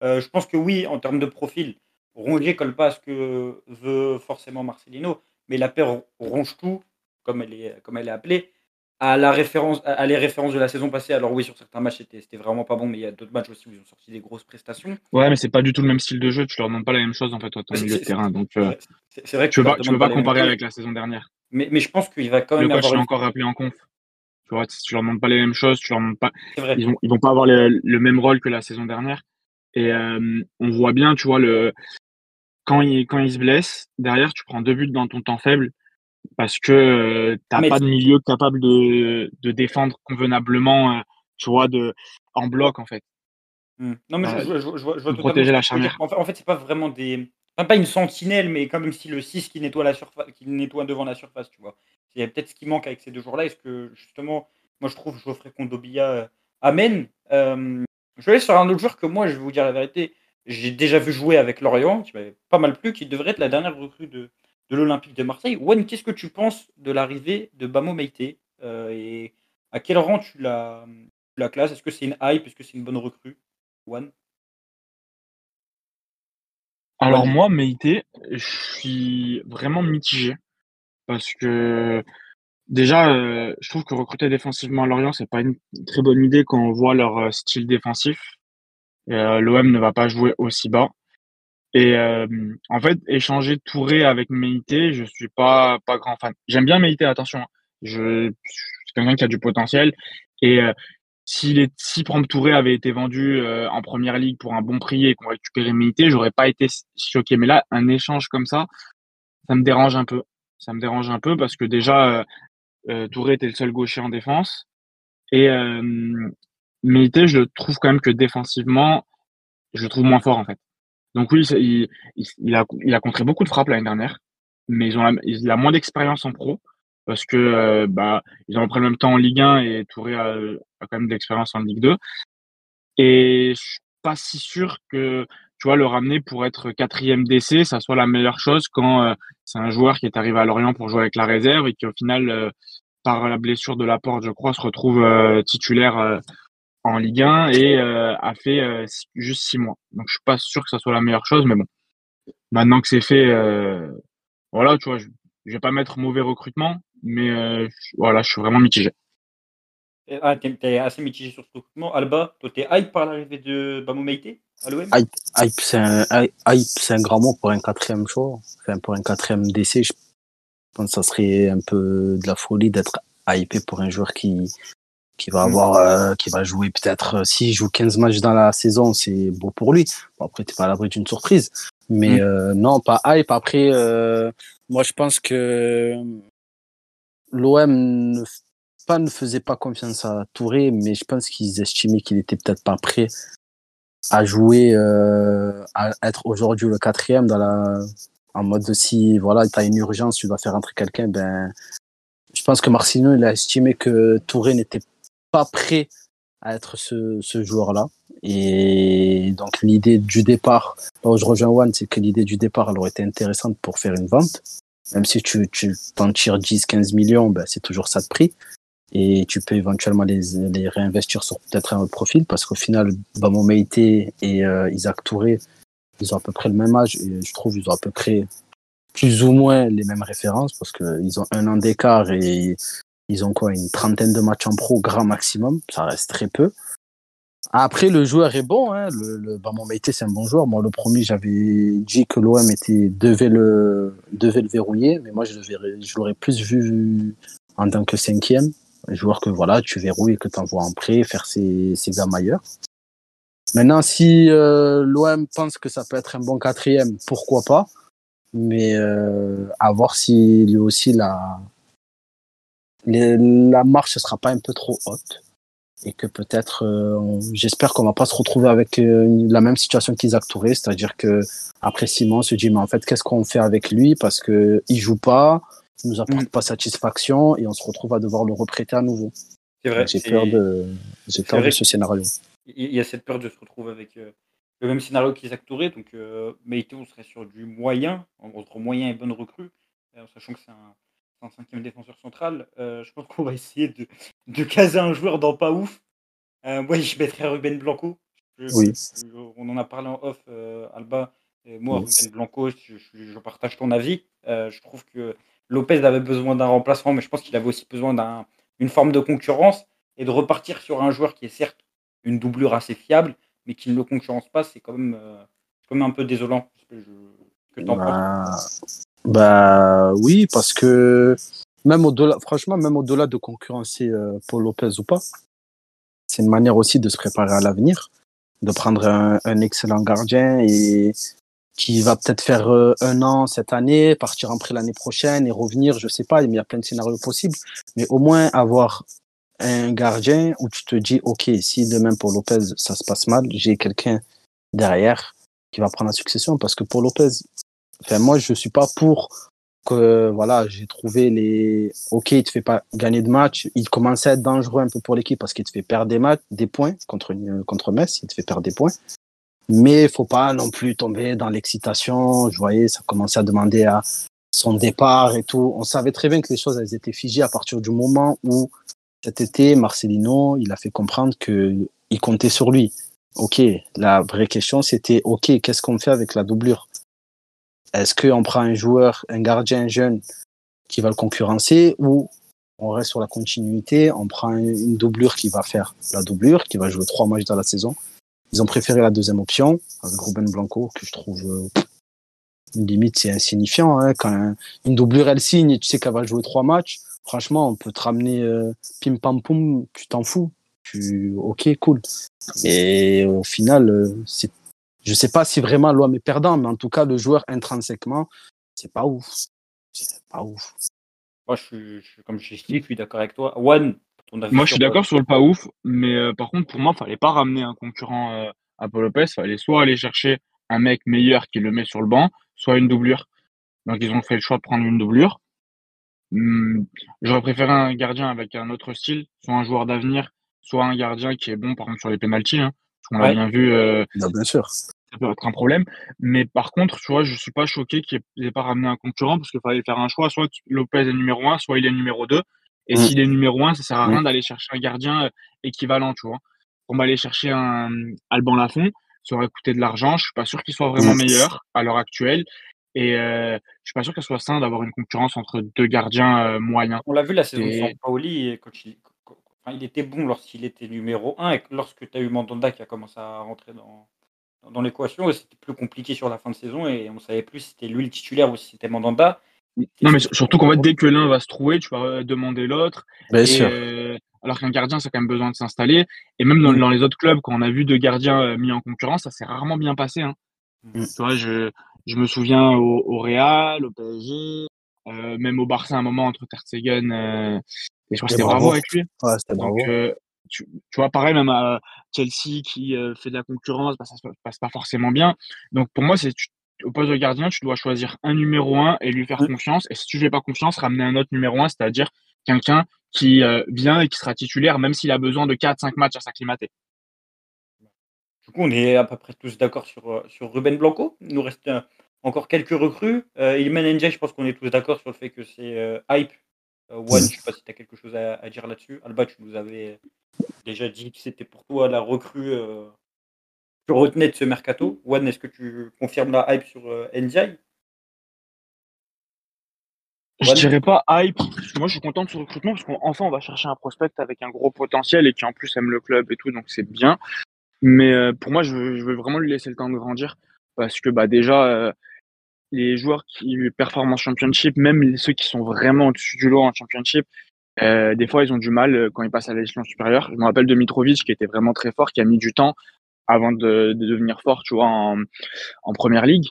euh, je pense que oui, en termes de profil, Rongier colle pas à ce que veut forcément Marcelino, mais la paire ronge tout, comme elle est, comme elle est appelée, à, la référence, à les références de la saison passée. Alors oui, sur certains matchs, c'était vraiment pas bon, mais il y a d'autres matchs aussi où ils ont sorti des grosses prestations. Ouais, mais c'est pas du tout le même style de jeu. Tu leur demandes pas la même chose en fait, toi, ton milieu de terrain. Donc, euh, c'est vrai que tu peux pas, peux pas comparer avec la saison dernière. Mais, mais je pense qu'il va quand même le coach avoir. encore rappelé en conf. Tu vois, tu leur demandes pas les mêmes choses, tu leur demandes pas. Ils vont, ils vont pas avoir le, même rôle que la saison dernière. Et euh, on voit bien, tu vois, le quand il, quand il se blesse, derrière, tu prends deux buts dans ton temps faible parce que euh, tu n'as pas de milieu capable de, de défendre convenablement, euh, tu vois, de, en bloc, en fait. Mmh. Non, mais je, je, je, protéger la charnière. En fait, en fait c'est pas vraiment des pas une sentinelle, mais comme si le 6 qui nettoie, la surface, qui nettoie devant la surface, tu vois. Il y a peut-être ce qui manque avec ces deux joueurs-là. Est-ce que, justement, moi je trouve Geoffrey Kondobia euh, amène euh, Je vais aller sur un autre joueur que moi, je vais vous dire la vérité, j'ai déjà vu jouer avec Lorient, qui m'avait pas mal plu, qui devrait être la dernière recrue de, de l'Olympique de Marseille. Wen, qu'est-ce que tu penses de l'arrivée de Bamo Meite euh, Et à quel rang tu la, la classes? Est-ce que c'est une hype? Est-ce que c'est une bonne recrue One alors moi, Meïté, je suis vraiment mitigé parce que déjà, euh, je trouve que recruter défensivement à Lorient, c'est pas une très bonne idée quand on voit leur euh, style défensif. Euh, L'OM ne va pas jouer aussi bas. Et en fait, échanger Touré avec Meïté, je suis pas pas grand fan. J'aime bien Meïté, attention. Hein. Je, c'est quelqu'un qui a du potentiel et si les si Touré avait été vendu euh, en première ligue pour un bon prix et qu'on récupérait Milité, j'aurais pas été choqué. Mais là, un échange comme ça, ça me dérange un peu. Ça me dérange un peu parce que déjà, euh, euh Touré était le seul gaucher en défense. Et euh, Milité, je trouve quand même que défensivement, je le trouve moins fort en fait. Donc oui, il, a, il a contré beaucoup de frappes l'année dernière, mais ils ont il a moins d'expérience en pro parce que euh, bah, ils ont repris le même temps en Ligue 1 et Touré a, quand même de l'expérience en Ligue 2. Et je suis pas si sûr que tu vois le ramener pour être quatrième DC, ça soit la meilleure chose quand euh, c'est un joueur qui est arrivé à Lorient pour jouer avec la réserve et qui au final euh, par la blessure de la porte, je crois, se retrouve titulaire en Ligue 1 et a fait juste six mois. Donc je suis pas sûr que ça soit la meilleure chose, mais bon, maintenant que c'est fait, voilà, tu vois, je, je vais pas mettre mauvais recrutement, mais euh, voilà, je suis vraiment mitigé. Ah, t'es es assez mitigé sur ce recrutement. Alba, toi, t'es hype par l'arrivée de Bamou Meite à l'OM Hype, hype c'est un, un, grand mot pour un quatrième choix. Enfin, pour un quatrième décès, je pense que ça serait un peu de la folie d'être hypé pour un joueur qui, qui va avoir, euh, qui va jouer peut-être, euh, s'il joue 15 matchs dans la saison, c'est beau pour lui. Bon, après, t'es pas à l'abri d'une surprise. Mais mm. non, pas hype. Après, moi, je pense que l'OM ne, pas, ne faisait pas confiance à Touré, mais je pense qu'ils estimaient qu'il était peut-être pas prêt à jouer, euh, à être aujourd'hui le quatrième dans la, en mode de si voilà, tu as une urgence, tu dois faire rentrer quelqu'un, ben, je pense que Marcino, il a estimé que Touré n'était pas prêt à être ce, ce joueur-là. Et donc l'idée du départ, là où je rejoins One, c'est que l'idée du départ, elle aurait été intéressante pour faire une vente. Même si tu, tu t'en tires 10, 15 millions, ben, c'est toujours ça de prix. Et tu peux éventuellement les, les réinvestir sur peut-être un autre profil parce qu'au final, Bamo Meite et euh, Isaac Touré, ils ont à peu près le même âge et je trouve qu'ils ont à peu près plus ou moins les mêmes références parce qu'ils ont un an d'écart et ils ont quoi une trentaine de matchs en pro grand maximum, ça reste très peu. Après, le joueur est bon. Hein. Le, le bah, c'est un bon joueur. Moi, le premier, j'avais dit que l'OM devait le, devait le verrouiller, mais moi, je, l'aurais plus vu en tant que cinquième. Un joueur que voilà, tu verrouilles et que tu envoies en prêt, faire ses, ses ailleurs. Maintenant, si euh, l'OM pense que ça peut être un bon quatrième, pourquoi pas? Mais euh, à voir si lui aussi la, la marche ne sera pas un peu trop haute et que peut-être, euh, j'espère qu'on va pas se retrouver avec euh, la même situation qu'Isaac Touré, c'est-à-dire que après Simon se dit mais en fait qu'est-ce qu'on fait avec lui? Parce que il joue pas, il nous apporte mm. pas satisfaction et on se retrouve à devoir le reprêter à nouveau. C'est vrai. J'ai peur de, j'ai peur de ce scénario. Il y a cette peur de se retrouver avec euh, le même scénario qu'Isaac Touré, donc mais on serait sur du moyen, entre moyen et bonne recrue, sachant que c'est un un cinquième défenseur central. Euh, je pense qu'on va essayer de, de, caser un joueur dans pas ouf. Euh, moi, je mettrais Ruben Blanco. oui. on en a parlé en off, euh, Alba. Et moi, Ruben Blanco, je, partage ton avis. je trouve que Lopez avait besoin d'un remplacement, mais je pense qu'il avait aussi besoin d'une forme de concurrence et de repartir sur un joueur qui est certes une doublure assez fiable, mais qui ne le concurrence pas, c'est quand même, quand un peu désolant. Que bah, bah oui, parce que même au-delà, franchement, même au-delà de concurrencer euh, Paul Lopez ou pas, c'est une manière aussi de se préparer à l'avenir, de prendre un, excellent gardien et qui va peut-être faire euh, un an cette année, partir en prêt l'année prochaine et revenir, je sais pas, il y a plein de scénarios possibles, mais au moins avoir un gardien où tu te dis, ok, si demain pour Lopez ça se passe mal, j'ai quelqu'un derrière qui va prendre la succession, parce que pour Lopez, Moi, je suis pas pour que voilà, j'ai trouvé les. Ok, il te fait pas gagner de match. Il commençait à être dangereux un peu pour l'équipe parce qu'il te fait perdre des matchs, des points contre contre Metz. Il te fait perdre des points. Mais faut pas non plus tomber dans l'excitation. Je voyais, ça commençait à demander à son départ et tout. On savait très bien que les choses elles étaient figées à partir du moment où cet été Marcelino il a fait comprendre que il comptait sur lui. Ok, la vraie question c'était ok, qu'est-ce qu'on fait avec la doublure? Est-ce qu'on prend un joueur, un gardien jeune qui va le concurrencer ou on reste sur la continuité, on prend une doublure qui va faire la doublure, qui va jouer trois matchs dans la saison. Ils ont préféré la deuxième option, avec Ruben Blanco, que je trouve euh, limite, c'est insignifiant. Hein. Quand une doublure, elle signe et tu sais qu'elle va jouer trois matchs, franchement, on peut te ramener euh, pim pam poum, tu t'en fous. Tu, ok, cool. Et au final, euh, c'est je sais pas si vraiment l'homme est perdant, mais en tout cas, le joueur intrinsèquement, c'est pas ouf. C'est pas ouf. Moi, je suis, comme je dit, je suis d'accord avec toi. One, Moi, je suis d'accord sur le pas ouf, mais euh, par contre, pour moi, il fallait pas ramener un concurrent euh, à Paul Lopez. Il fallait soit aller chercher un mec meilleur qui le met sur le banc, soit une doublure. Donc, ils ont fait le choix de prendre une doublure. Hum, j'aurais préféré un gardien avec un autre style, soit un joueur d'avenir, soit un gardien qui est bon, par exemple, sur les pénalties. Hein. On l'a bien vu. Euh, bien sûr. Ça peut être un problème. Mais par contre, tu vois, je suis pas choqué qu'il n'ait pas ramené un concurrent parce qu'il fallait faire un choix. Soit Lopez est numéro 1, soit il est numéro 2. Et mm. s'il est numéro 1, ça sert à rien mm. d'aller chercher un gardien euh, équivalent, tu vois. On va aller chercher un Alban Lafont, ça aurait coûté de l'argent. Je suis pas sûr qu'il soit vraiment mm. meilleur à l'heure actuelle. Et euh, je suis pas sûr qu'elle soit sain d'avoir une concurrence entre deux gardiens moyens. On l'a vu la saison sans Paoli, quand il, il était bon lorsqu'il était numéro 1 et lorsque tu as eu Mandanda qui a commencé à rentrer dans, dans l'équation, c'était plus compliqué sur la fin de saison et on savait plus si c'était lui le titulaire ou si c'était Mandanda. Non, mais surtout qu'en fait, dès que l'un va se trouver, tu vas demander l'autre. Euh, alors qu'un gardien, ça a quand même besoin de s'installer. Et même dans, mm. les autres clubs, quand on a vu deux gardiens euh, mis en concurrence, ça s'est rarement bien passé. Hein. Mm. Tu vois, je, je me souviens au, Real, au PSG, euh, même au Barça, un moment entre Ter Stegen et je crois que c'était bravo avec lui. Ouais, c'était bravo. Euh, tu, tu, vois, pareil, même à Chelsea qui euh, fait de la concurrence, bah, ça se passe pas forcément bien. Donc pour moi, c'est au poste de gardien, tu dois choisir un numéro 1 et lui faire confiance. Et si tu ne fais pas confiance, ramener un autre numéro 1, c'est-à-dire quelqu'un qui euh, vient et qui sera titulaire, même s'il a besoin de 4-5 matchs à s'acclimater. Du coup, on est à peu près tous d'accord sur, sur Ruben Blanco. Il nous reste encore quelques recrues. Euh, Ilman NJ, je pense qu'on est tous d'accord sur le fait que c'est hype euh, One, je ne sais pas si tu as quelque chose à, dire là-dessus. Alba, tu nous avais déjà dit que c'était pour toi la recrue, euh, tu retenais de ce mercato. One, est-ce que tu confirmes la hype sur euh, NDI Je dirais pas hype. Moi, je suis content de ce recrutement parce qu'enfin, on va chercher un prospect avec un gros potentiel et qui en plus aime le club et tout, donc c'est bien. Mais euh, pour moi, je veux, vraiment lui laisser le temps de grandir parce que bah, déjà, euh, les joueurs qui performent en championship, même ceux qui sont vraiment au-dessus du lot en championship, euh, des fois, ils ont du mal quand ils passent à l'échelon supérieur. Je me rappelle de Mitrovic qui était vraiment très fort, qui a mis du temps avant de, devenir fort, tu vois, en, en première ligue.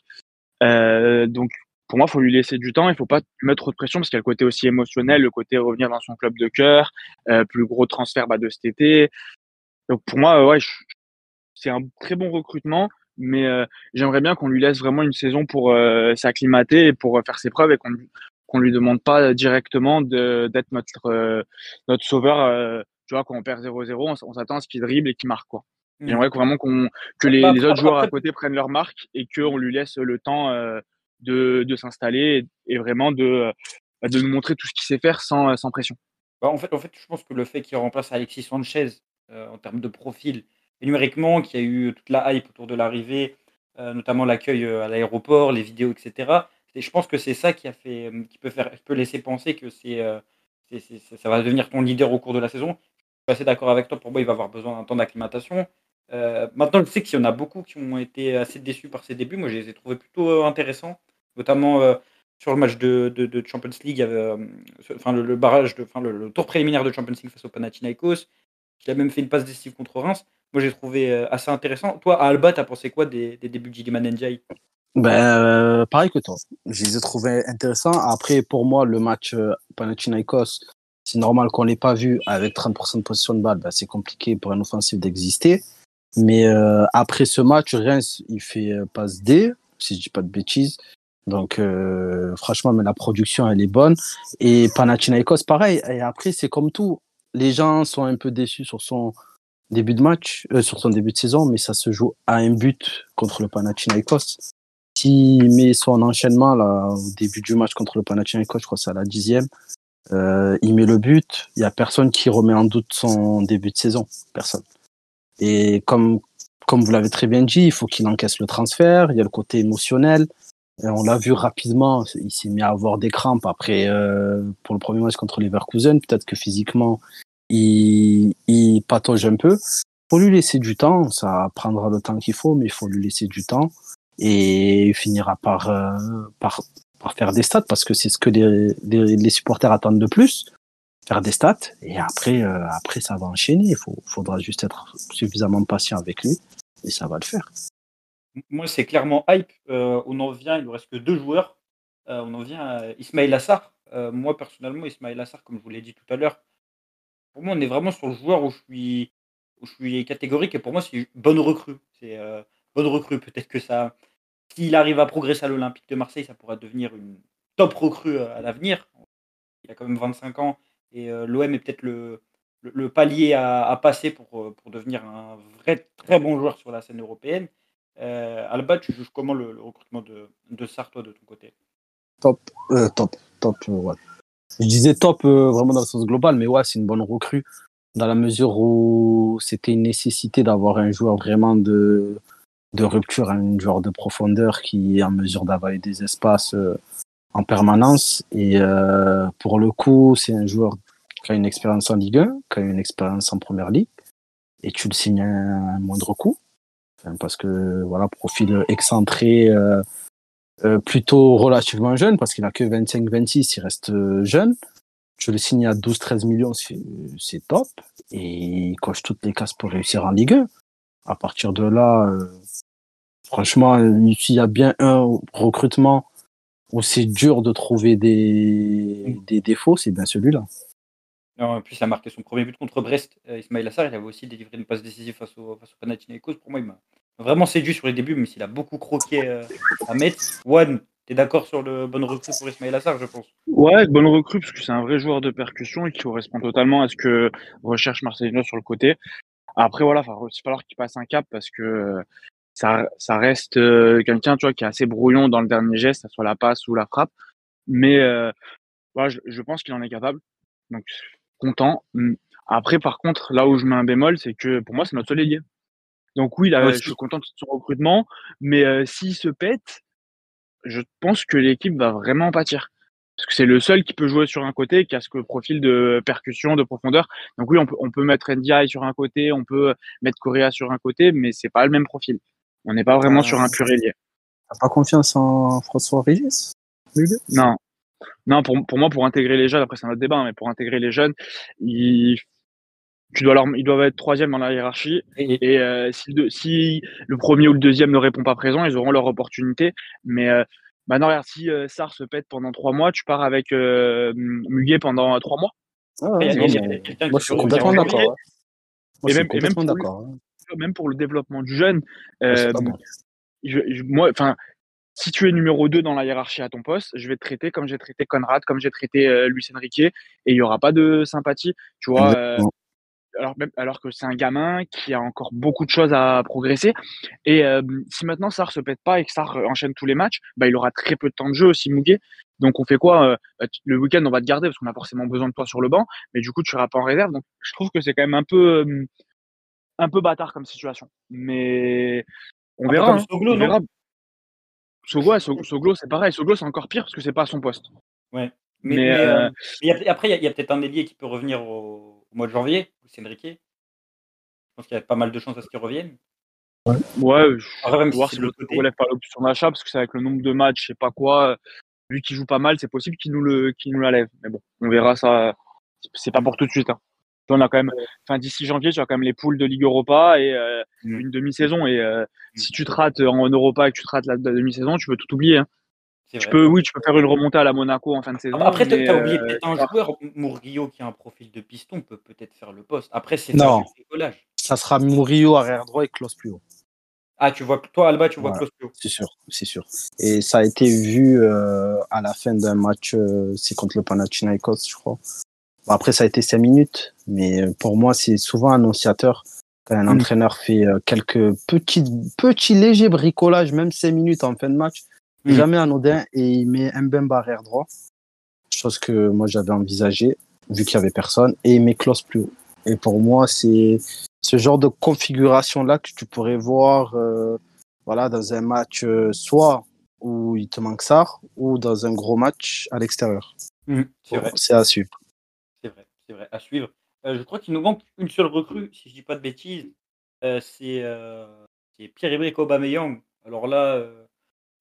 donc, pour moi, il faut lui laisser du temps. Il ne faut pas mettre trop de pression parce qu'il y a le côté aussi émotionnel, le côté revenir dans son club de cœur, plus gros transfert bah, de cet été. Donc, pour moi, ouais, c'est un très bon recrutement, mais euh, j'aimerais bien qu'on lui laisse vraiment une saison pour euh, s'acclimater et pour faire ses preuves et qu'on qu'on lui demande pas directement d'être notre euh, notre sauveur. tu vois, quand on perd 0-0, on, s'attend à ce qu'il dribble et qu'il marque quoi. Mmh. J'aimerais vraiment qu'on que les, les, autres joueurs à côté prennent leur marque et qu'on lui laisse le temps de, de s'installer et, vraiment de de nous montrer tout ce qu'il sait faire sans, sans pression. Bah, en fait, en fait, je pense que le fait qu'il remplace Alexis Sanchez en termes de profil numériquement, qu'il y a eu toute la hype autour de l'arrivée, euh, notamment l'accueil euh, à l'aéroport, les vidéos, etc. Et je pense que c'est ça qui a fait, euh, qui peut faire, peut laisser penser que c'est, ça va devenir ton leader au cours de la saison. Je suis assez d'accord avec toi. Pour moi, il va avoir besoin d'un temps d'acclimatation. maintenant, je sais qu'il y en a beaucoup qui ont été assez déçus par ses débuts. Moi, je les ai trouvés plutôt intéressants, notamment sur le match de, de, Champions League, enfin le, barrage, de, enfin le, tour préliminaire de Champions League face au Panathinaikos. Il a même fait une passe décisive contre Reims. Moi, j'ai trouvé euh, assez intéressant. Toi, à Alba, tu as pensé quoi des, débuts de Gilliman Ndiaye ben, euh, pareil que toi. Je les ai trouvés intéressants. Après, pour moi, le match euh, c'est normal qu'on ne l'ait pas vu avec 30% de position de balle. Ben, c'est compliqué pour un offensif d'exister. Mais après ce match, Reims, il fait passe D, si je dis pas de bêtises. Donc, franchement, mais la production, elle est bonne. Et Panathinaikos, pareil. Et après, c'est comme tout. Les gens sont un peu déçus sur son, début de match, euh, sur son début de saison, mais ça se joue à un but contre le Panathinaikos. S'il met son enchaînement là, au début du match contre le Panathinaikos, je crois que c'est à la dixième, euh, il met le but, il n'y a personne qui remet en doute son début de saison. Personne. Et comme, comme vous l'avez très bien dit, il faut qu'il encaisse le transfert, il y a le côté émotionnel. On l'a vu rapidement, il s'est mis à avoir des crampes après euh, pour le premier match contre Leverkusen. Peut-être que physiquement, il, il patauge un peu. Faut lui laisser du temps, ça prendra le temps qu'il faut, mais il faut lui laisser du temps et il finira par, euh, par, faire des stats parce que c'est ce que les, les, supporters attendent de plus, faire des stats et après, euh, après ça va enchaîner. Il faut, faudra juste être suffisamment patient avec lui et ça va le faire. Moi, c'est clairement hype. Euh, on en vient, il ne reste que deux joueurs. on en vient à Ismail Assar. moi, personnellement, Ismail Assar, comme je vous l'ai dit tout à l'heure, pour moi, on est vraiment sur le joueur où je suis, catégorique et pour moi, c'est bonne recrue. C'est euh, bonne recrue. Peut-être que ça, s'il arrive à progresser à l'Olympique de Marseille, ça pourrait devenir une top recrue euh, à l'avenir. Il a quand même 25 ans et euh, l'OM est peut-être le, palier à, passer pour, devenir un vrai très bon joueur sur la scène européenne. Alba, tu juges comment le, recrutement de, de Sartre, de ton côté? Top, top, top, ouais. Je disais top euh, vraiment dans le sens global, mais ouais, c'est une bonne recrue dans la mesure où c'était une nécessité d'avoir un joueur vraiment de, de rupture, un joueur de profondeur qui est en mesure d'avaler des espaces euh, en permanence. Et euh, pour le coup, c'est un joueur qui a une expérience en Ligue 1, qui a une expérience en Première Ligue, et tu le signes à un moindre coût. parce que voilà, profil excentré, euh, plutôt relativement jeune, parce qu'il a que 25-26, il reste euh, jeune. Je le signe à 12-13 millions, c'est top. Et il coche toutes les cases pour réussir en Ligue 1. À partir de là, euh, franchement, s'il y a bien un recrutement où c'est dur de trouver des, des défauts, c'est bien celui-là. En plus, il a marqué son premier but contre Brest. Ismail Assar, il avait aussi délivré une passe décisive face au, face au Panathinaikos. Pour moi, il m'a vraiment séduit sur les débuts, mais s'il a beaucoup croqué euh, à Metz. One, tu es d'accord sur le bon recrue pour Ismail Assar, je pense? Ouais, bonne recrue, parce que c'est un vrai joueur de percussion et qui correspond totalement à ce que recherche Marcelino sur le côté. Après, voilà, il va falloir qu'il passe un cap parce que euh, ça, ça reste euh, quelqu'un qui est assez brouillon dans le dernier geste, que ce soit la passe ou la frappe. Mais voilà, je, je pense qu'il en est capable. Donc, content. Après, par contre, là où je mets un bémol, c'est que pour moi, c'est notre seul ailier. Donc oui, là, je suis content de son recrutement, mais s'il se pète, je pense que l'équipe va vraiment pâtir. Parce que c'est le seul qui peut jouer sur un côté, qui a ce profil de percussion, de profondeur. Donc oui, on peut, on peut mettre NDI sur un côté, on peut mettre Correa sur un côté, mais c'est pas le même profil. On n'est pas vraiment sur un pur ailier. T'as pas confiance en François Régis? Non. Non, pour, pour moi, pour intégrer les jeunes, après c'est un autre débat, hein, mais pour intégrer les jeunes, il, tu dois leur, ils doivent être troisième dans la hiérarchie. Et, euh, si, le, si, le, premier ou le deuxième ne répond pas présent, ils auront leur opportunité. Mais euh, Maintenant, regarde, si euh, Sar se pète pendant trois mois, tu pars avec euh, Muguet pendant trois mois. Ah, moi, je suis complètement d'accord. Et, même, même, pour le, même pour le développement du jeune, euh, moi, enfin, si tu es numéro 2 dans la hiérarchie à ton poste, je vais te traiter comme j'ai traité Conrad, comme j'ai traité euh, Luis Enrique, et il n'y aura pas de sympathie. Tu vois, euh, alors, que c'est un gamin qui a encore beaucoup de choses à progresser. Et euh, si maintenant Sar se pète pas et que Sar enchaîne tous les matchs, bah, il aura très peu de temps de jeu aussi, Mouguet. Donc on fait quoi euh, bah, Le week-end, on va te garder parce qu'on a forcément besoin de toi sur le banc, mais du coup, tu seras pas en réserve. Donc je trouve que c'est quand même un peu, un peu bâtard comme situation. Mais on verra. Hein. Soglo, on verra. Soglo, c'est pareil. Soglo, c'est encore pire parce que c'est pas à son poste. Ouais. Mais, mais, après, il y a, a peut-être un ailier qui peut revenir au, au mois de janvier, c'est Enrique. Je pense qu'il y a pas mal de chances à ce qu'il revienne. Ouais, ouais je vais voir si le relève pas l'option d'achat, parce que c'est avec le nombre de matchs, je sais pas quoi. Lui qui joue pas mal, c'est possible qu'il nous, le, qu'il nous la lève. Mais bon, on verra ça. C'est pas pour tout de suite. Hein. On a quand même, enfin, d'ici janvier, tu as quand même les poules de Ligue Europa et euh, mm. une demi-saison. Et euh, mm. si tu te rates en Europa et que tu te rates la, demi-saison, tu peux tout oublier. Hein. Tu peux, oui, tu peux faire une remontée à la Monaco en fin de saison. Après, tu as oublié euh, peut-être un joueur, Murillo, qui a un profil de piston, peut peut-être faire le poste. Après, c'est un décollage. Ça sera Murillo arrière droit et Klaus plus haut. Ah, tu vois, toi, Alba, tu vois voilà. plus haut. C'est sûr, c'est sûr. Et ça a été vu euh, à la fin d'un match, euh, c'est contre le Panathinaikos, je crois. Bon, après, ça a été 5 minutes, mais pour moi, c'est souvent annonciateur. Quand un mm. entraîneur fait quelques petits, petits légers bricolages, même 5 minutes en fin de match, Mm. Jamais anodin et il met Mbemba arrière droit, chose que moi j'avais envisagé vu qu'il y avait personne et il met Klaus plus haut. Et pour moi, c'est ce genre de configuration là que tu pourrais voir euh, voilà, dans un match euh, soit où il te manque ça ou dans un gros match à l'extérieur. Mm, c'est à suivre. À suivre. Euh, je crois qu'il nous manque une seule recrue, si je dis pas de bêtises. c'est Pierre-Emerick Aubameyang. Alors là,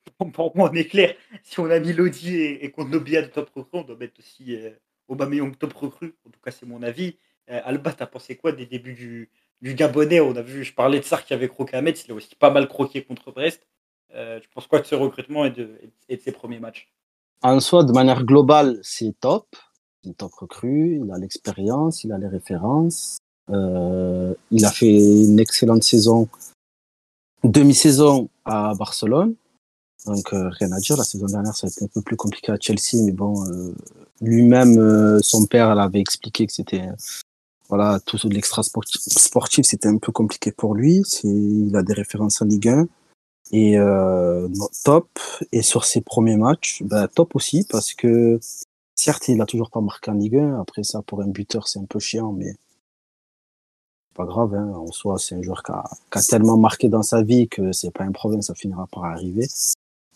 pour moi, on est clair. Si on a mis Lodi et, et Kondobia de top recrue, on doit mettre aussi euh, Aubameyang top recrue. En tout cas, c'est mon avis. Euh, Alba, t'as pensé quoi des débuts du, Gabonais? On a vu, je parlais de Sark qui avait croqué Metz, il a aussi pas mal croqué contre Brest. Euh, tu penses quoi de ce recrutement et de, et de ses premiers matchs? En soi, de manière globale, c'est top. Il top recrue, il a l'expérience, il a les références. Euh, il a fait une excellente saison, demi-saison à Barcelone. Donc euh, rien à dire. La saison dernière, ça a été un peu plus compliqué à Chelsea, mais bon, euh, lui-même, euh, son père, elle avait expliqué que c'était voilà tout de l'extra sportif, c'était un peu compliqué pour lui. Il a des références en Ligue 1 et top. Et sur ses premiers matchs, bah, top aussi parce que certes, il a toujours pas marqué en Ligue 1. Après ça, pour un buteur, c'est un peu chiant, mais pas grave. Hein. En soi, c'est un joueur qui a, qui a, tellement marqué dans sa vie que c'est pas un problème, ça finira par arriver.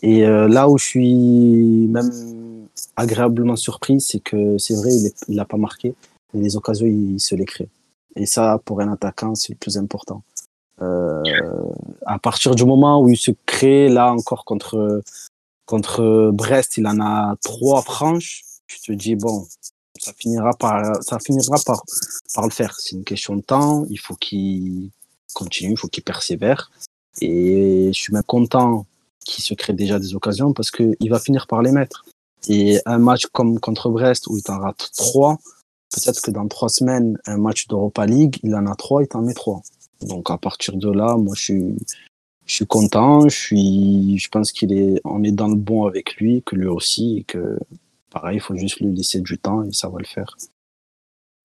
Et euh, là où je suis même agréablement surpris, c'est que c'est vrai, il n'a pas marqué, mais les occasions, il, se les crée. Et ça, pour un attaquant, c'est le plus important. Euh, à partir du moment où il se crée, là encore contre, contre Brest, il en a trois franches, tu te dis, bon, ça finira par, ça finira par, par le faire. C'est une question de temps, il faut qu'il continue, il faut qu'il persévère. Et je suis même content qui se crée déjà des occasions parce qu'il va finir par les mettre. Et un match comme contre Brest où il t'en rate trois, peut-être que dans trois semaines, un match d'Europa League, il en a trois, il t'en met trois. Donc à partir de là, moi je suis, je suis content, je suis, je pense qu'il est, on est dans le bon avec lui, que lui aussi, et que pareil, il faut juste lui laisser du temps et ça va le faire.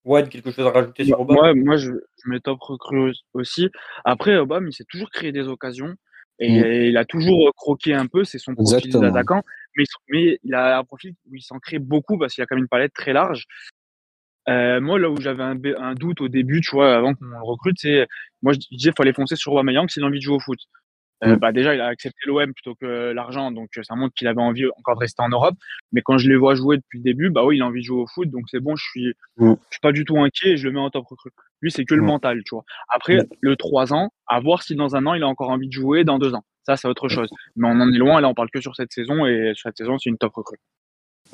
Ouais, quelque chose à rajouter sur Obama? Moi, moi je, je mets top recrue aussi. Après, Obama, il s'est toujours créé des occasions. Et mmh. il a toujours euh, croqué un peu, c'est son profil d'attaquant. Mais, mais il a un profil où il s'en crée beaucoup parce qu'il a quand même une palette très large. moi, là où j'avais un, doute au début, tu vois, avant qu'on le recrute, c'est moi je disais qu'il fallait foncer sur Aubameyang s'il a envie de jouer au foot. Euh, mmh. bah déjà, il a accepté l'OM plutôt que l'argent, donc ça montre qu'il avait envie encore de rester en Europe. Mais quand je les vois jouer depuis le début, bah oui, il a envie de jouer au foot, donc c'est bon, je suis, mmh. je suis pas du tout inquiet et je le mets en top recrue. Lui, c'est que le mmh. mental, tu vois. Après, le 3 ans, à voir si dans un an, il a encore envie de jouer, dans deux ans. Ça, c'est autre chose. Mais on en est loin, là, on parle que sur cette saison, et sur cette saison, c'est une top recrue.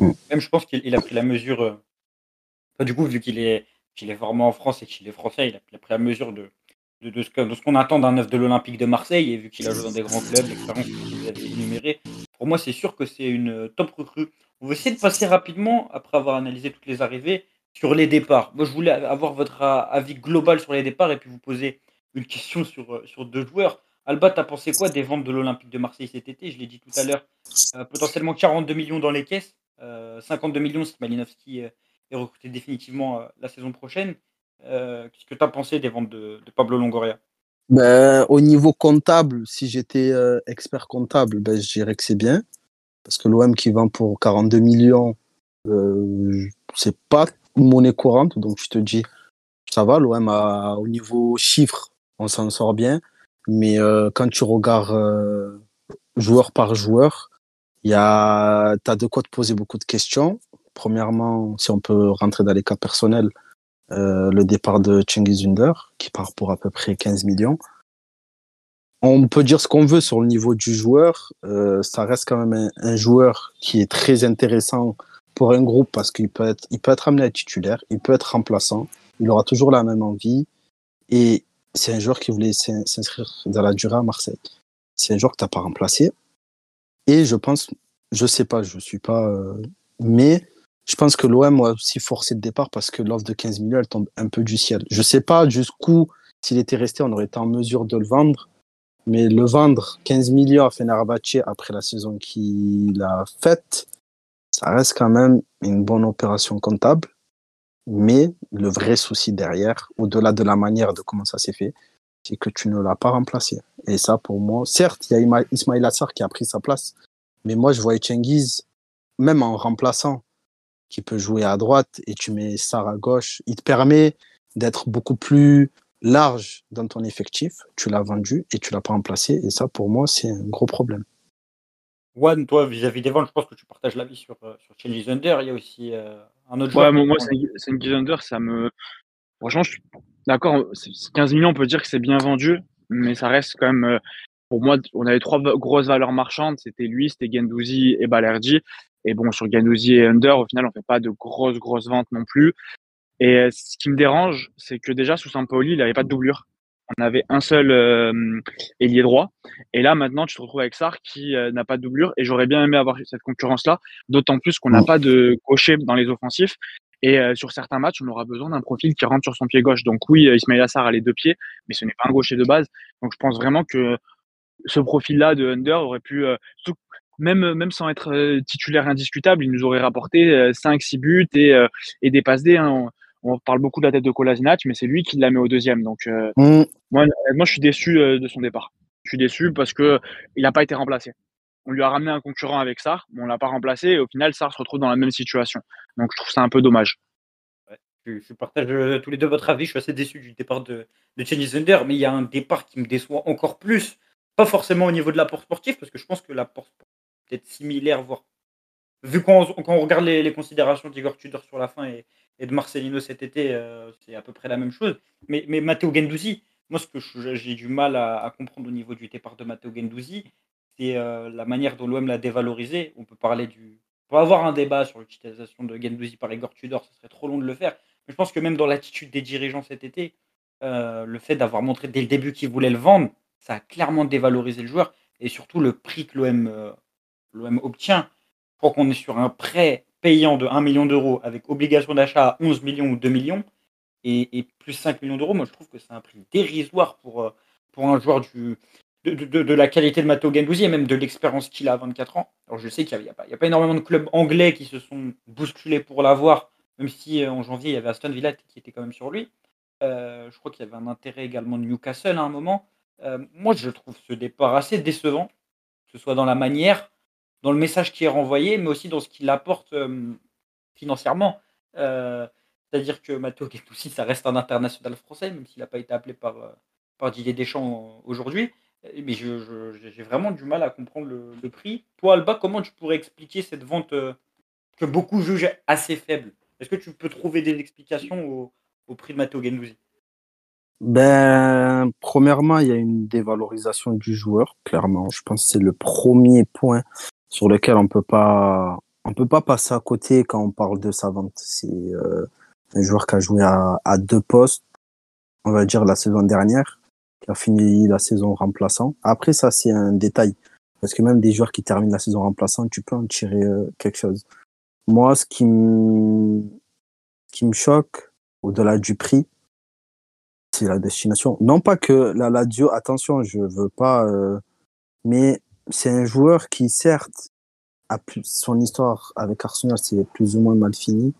Même, je pense qu'il a pris la mesure, euh, du coup, vu qu'il est, qu'il est vraiment en France et qu'il est français, il a pris la mesure de, de, ce qu'on attend d'un neuf de l'Olympique de Marseille, et vu qu'il a joué dans des grands clubs, l'expérience que vous avez énumérée, pour moi, c'est sûr que c'est une top recrue. On va essayer de passer rapidement, après avoir analysé toutes les arrivées, sur les départs. Moi, je voulais avoir votre avis global sur les départs et puis vous poser une question sur, euh, sur deux joueurs. Alba, tu as pensé quoi des ventes de l'Olympique de Marseille cet été? Je l'ai dit tout à l'heure, euh, potentiellement 42 millions dans les caisses, 52 euh, millions si Malinowski est recruté définitivement la saison prochaine. Euh, qu'est-ce que tu as pensé des ventes de, Pablo Longoria? Ben, Au niveau comptable, si j'étais euh, expert comptable, ben, je dirais que c'est bien. Parce que l'OM qui vend pour 42 millions, euh, c'est pas monnaie courante. Donc je te dis, ça va, l'OM au niveau chiffre, on s'en sort bien. Mais quand tu regardes joueur par joueur, tu as de quoi te poser beaucoup de questions. Premièrement, si on peut rentrer dans les cas personnels, euh, le départ de Cengiz Under, qui part pour à peu près 15 millions. On peut dire ce qu'on veut sur le niveau du joueur. Euh, ça reste quand même un, joueur qui est très intéressant pour un groupe parce qu'il peut être, il peut être amené à titulaire, il peut être remplaçant, il aura toujours la même envie. Et c'est un joueur qui voulait s'inscrire dans la durée à Marseille. C'est un joueur que tu n'as pas remplacé. Et je pense, je sais pas, je suis pas, euh, mais je pense que l'OM a aussi forcé le départ parce que l'offre de 15 millions, elle tombe un peu du ciel. Je ne sais pas jusqu'où, s'il était resté, on aurait été en mesure de le vendre. Mais le vendre 15 millions à Fenerbahce après la saison qu'il a faite, ça reste quand même une bonne opération comptable. Mais le vrai souci derrière, au-delà de la manière de comment ça s'est fait, c'est que tu ne l'as pas remplacé. Et ça, pour moi, certes, il y a Ismail Assar qui a pris sa place. Mais moi, je voyais Chengiz, même en remplaçant, qui peut jouer à droite et tu mets Sarr à gauche. Il te permet d'être beaucoup plus large dans ton effectif. Tu l'as vendu et tu l'as pas remplacé. Et ça, pour moi, c'est un gros problème. Juan, toi, vis-à-vis des ventes, je pense que tu partages l'avis sur, euh, sur Cheney Thunder. Il y a aussi euh, un autre joueur. Ouais, moi, c'est Thunder, ça me. Franchement, je suis d'accord. 15 millions, on peut dire que c'est bien vendu, mais ça reste quand même. Pour moi, on avait trois grosses valeurs marchandes. C'était lui, c'était Gendouzi et Balerdi. Et bon, sur Ganouzi et Under, au final, on fait pas de grosses, grosses ventes non plus. Et euh, ce qui me dérange, c'est que déjà, sous Saint-Pauli, il n'avait pas de doublure. On avait un seul euh, ailier droit. Et là, maintenant, tu te retrouves avec Sar qui euh, n'a pas de doublure. Et j'aurais bien aimé avoir cette concurrence-là, d'autant plus qu'on n'a pas de cocher dans les offensifs. Et sur certains matchs, on aura besoin d'un profil qui rentre sur son pied gauche. Donc oui, Ismail Assar a les deux pieds, mais ce n'est pas un gaucher de base. Donc je pense vraiment que ce profil-là de Under aurait pu, même, même sans être euh, titulaire indiscutable, il nous aurait rapporté 5-6 euh, buts et, euh, et des passes D. Hein. On, parle beaucoup de la tête de Kolasinac, mais c'est lui qui la met au deuxième. Donc, mmh. moi, moi, je suis déçu de son départ. Je suis déçu parce qu'il n'a pas été remplacé. On lui a ramené un concurrent avec Sar, mais on l'a pas remplacé. Et au final, Sar se retrouve dans la même situation. Donc, je trouve ça un peu dommage. je, partage tous les deux votre avis. Je suis assez déçu du départ de, de Thunder, mais il y a un départ qui me déçoit encore plus. Pas forcément au niveau de l'apport sportif, parce que je pense que l'apport peut-être similaire, voire. Vu qu'on quand on regarde les, considérations d'Igor Tudor sur la fin et, de Marcelino cet été, euh, c'est à peu près la même chose. Mais, mais Matteo Gendouzi, moi, ce que j'ai du mal à, comprendre au niveau du départ de Matteo Gendouzi, c'est euh, la manière dont l'OM l'a dévalorisé. On peut parler du. On peut avoir un débat sur l'utilisation de Gendouzi par Igor Tudor, ce serait trop long de le faire. Mais je pense que même dans l'attitude des dirigeants cet été, euh, le fait d'avoir montré dès le début qu'ils voulaient le vendre, ça a clairement dévalorisé le joueur. Et surtout le prix que l'OM l'OM obtient, je crois qu'on est sur un prêt payant de 1 million d'euros avec obligation d'achat à 11 millions ou 2 millions et, plus 5 millions d'euros. Moi, je trouve que c'est un prix dérisoire pour, euh, pour un joueur du, de, la qualité de Matteo Gendouzi et même de l'expérience qu'il a à 24 ans. Alors, je sais qu'il n'y a, a, pas énormément de clubs anglais qui se sont bousculés pour l'avoir, même si euh, en janvier, il y avait Aston Villa qui était quand même sur lui. Euh, je crois qu'il y avait un intérêt également de Newcastle à un moment. Moi, je trouve ce départ assez décevant, que ce soit dans la manière, dans le message qui est renvoyé, mais aussi dans ce qu'il apporte financièrement. C'est-à-dire que Matteo Gendouzi, ça reste un international français, même s'il n'a pas été appelé par, euh, par Didier Deschamps aujourd'hui. Mais j'ai vraiment du mal à comprendre le, prix. Toi, Alba, comment tu pourrais expliquer cette vente euh, que beaucoup jugent assez faible? Est-ce que tu peux trouver des explications au, prix de Matteo Gendouzi ben, premièrement, il y a une dévalorisation du joueur, clairement. Je pense que c'est le premier point sur lequel on peut pas, on peut pas passer à côté quand on parle de sa vente. C'est euh, un joueur qui a joué à, deux postes, on va dire la saison dernière, qui a fini la saison remplaçant. Après, ça, c'est un détail. Parce que même des joueurs qui terminent la saison remplaçant, tu peux en tirer euh, quelque chose. Moi, ce qui me, qui me choque, au-delà du prix, c'est la destination. Non pas que la Lazio, attention, je veux pas, euh, mais c'est un joueur qui, certes, a plus, son histoire avec Arsenal, c'est plus ou moins mal fini.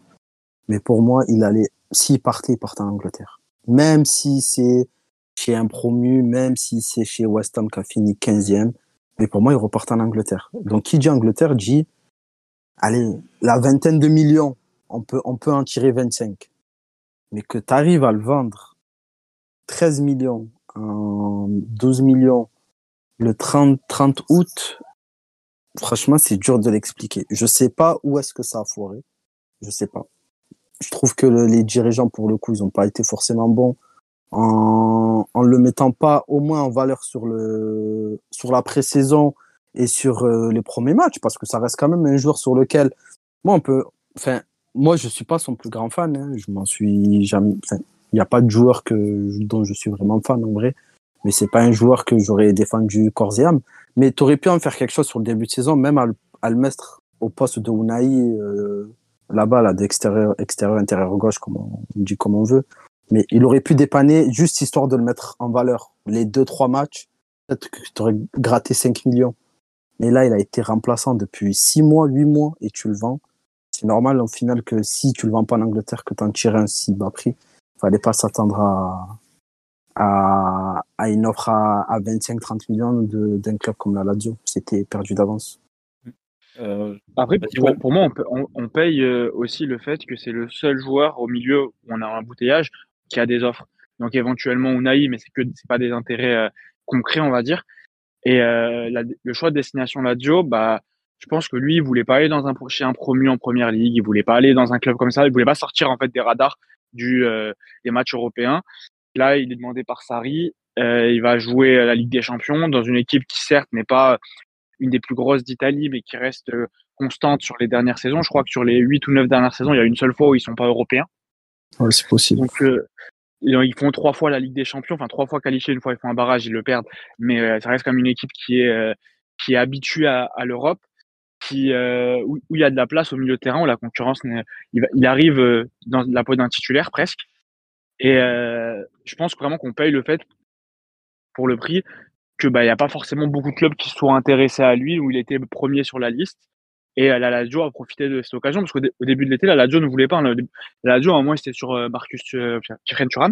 Mais pour moi, il allait, s'il partait, il partait en Angleterre. Même si c'est chez un promu, même si c'est chez West Ham qui a fini 15e, mais pour moi, il repart en Angleterre. Donc, qui dit Angleterre dit, allez, la vingtaine de millions, on peut, on peut en tirer 25. Mais que tu arrives à le vendre 13 millions, 12 millions, le 30, 30 août, franchement, c'est dur de l'expliquer. Je sais pas où est-ce que ça a foiré. Je sais pas. Je trouve que les dirigeants, pour le coup, ils n'ont pas été forcément bons en, en le mettant pas au moins en valeur sur le sur la pré-saison et sur euh, les premiers matchs, parce que ça reste quand même un joueur sur lequel moi on peut. Moi je suis pas son plus grand fan. Hein. je m'en suis jamais. Il n'y a pas de joueur que dont je suis vraiment fan en vrai mais c'est pas un joueur que j'aurais défendu corps et âme. Mais tu aurais pu en faire quelque chose sur le début de saison, même à, le mettre au poste de Unai, euh, là-bas, là, d'extérieur, extérieur, intérieur gauche, comme on, dit comme on veut. Mais il aurait pu dépanner juste histoire de le mettre en valeur. Les deux, trois matchs, peut-être que tu aurais gratté 5 millions. Mais là, il a été remplaçant depuis 6 mois, 8 mois, et tu le vends. C'est normal, au final, que si tu le vends pas en Angleterre, que tu en tires un si bas prix. Fallait pas s'attendre à, à, à une offre à, à 25-30 millions d'un club comme la Lazio. C'était perdu d'avance. Euh, Après, pour, moi, on, paye euh, aussi le fait que c'est le seul joueur au milieu où on a un embouteillage qui a des offres. Donc éventuellement Unai, mais c'est que c'est pas des intérêts euh, concrets, on va dire. Et euh, le choix de destination Lazio, bah, je pense que lui, il voulait pas aller dans un chez un promu en première ligue, il voulait pas aller dans un club comme ça, il voulait pas sortir en fait des radars du des matchs européens. Là, il est demandé par Sarri. Euh, il va jouer à la Ligue des Champions dans une équipe qui certes n'est pas une des plus grosses d'Italie, mais qui reste euh, constante sur les dernières saisons. Je crois que sur les 8 ou 9 dernières saisons, il y a une seule fois où ils sont pas européens. Ouais, c'est possible. Donc, euh, ils font trois fois la Ligue des Champions, enfin trois fois qualifiés, une fois ils font un barrage, ils le perdent. Mais ça reste comme une équipe qui est, qui est habituée à, l'Europe, qui, où, il y a de la place au milieu de terrain, où la concurrence, il, arrive dans la peau d'un titulaire presque. Et euh, je pense vraiment qu'on paye le fait, pour le prix, que bah il y a pas forcément beaucoup de clubs qui soient intéressés à lui, où il était premier sur la liste. Et euh, la Lazio a profité de cette occasion, parce qu'au début de l'été, la Lazio ne voulait pas. Hein, la Lazio, à un moment, c'était sur euh, Marcus euh, Turan.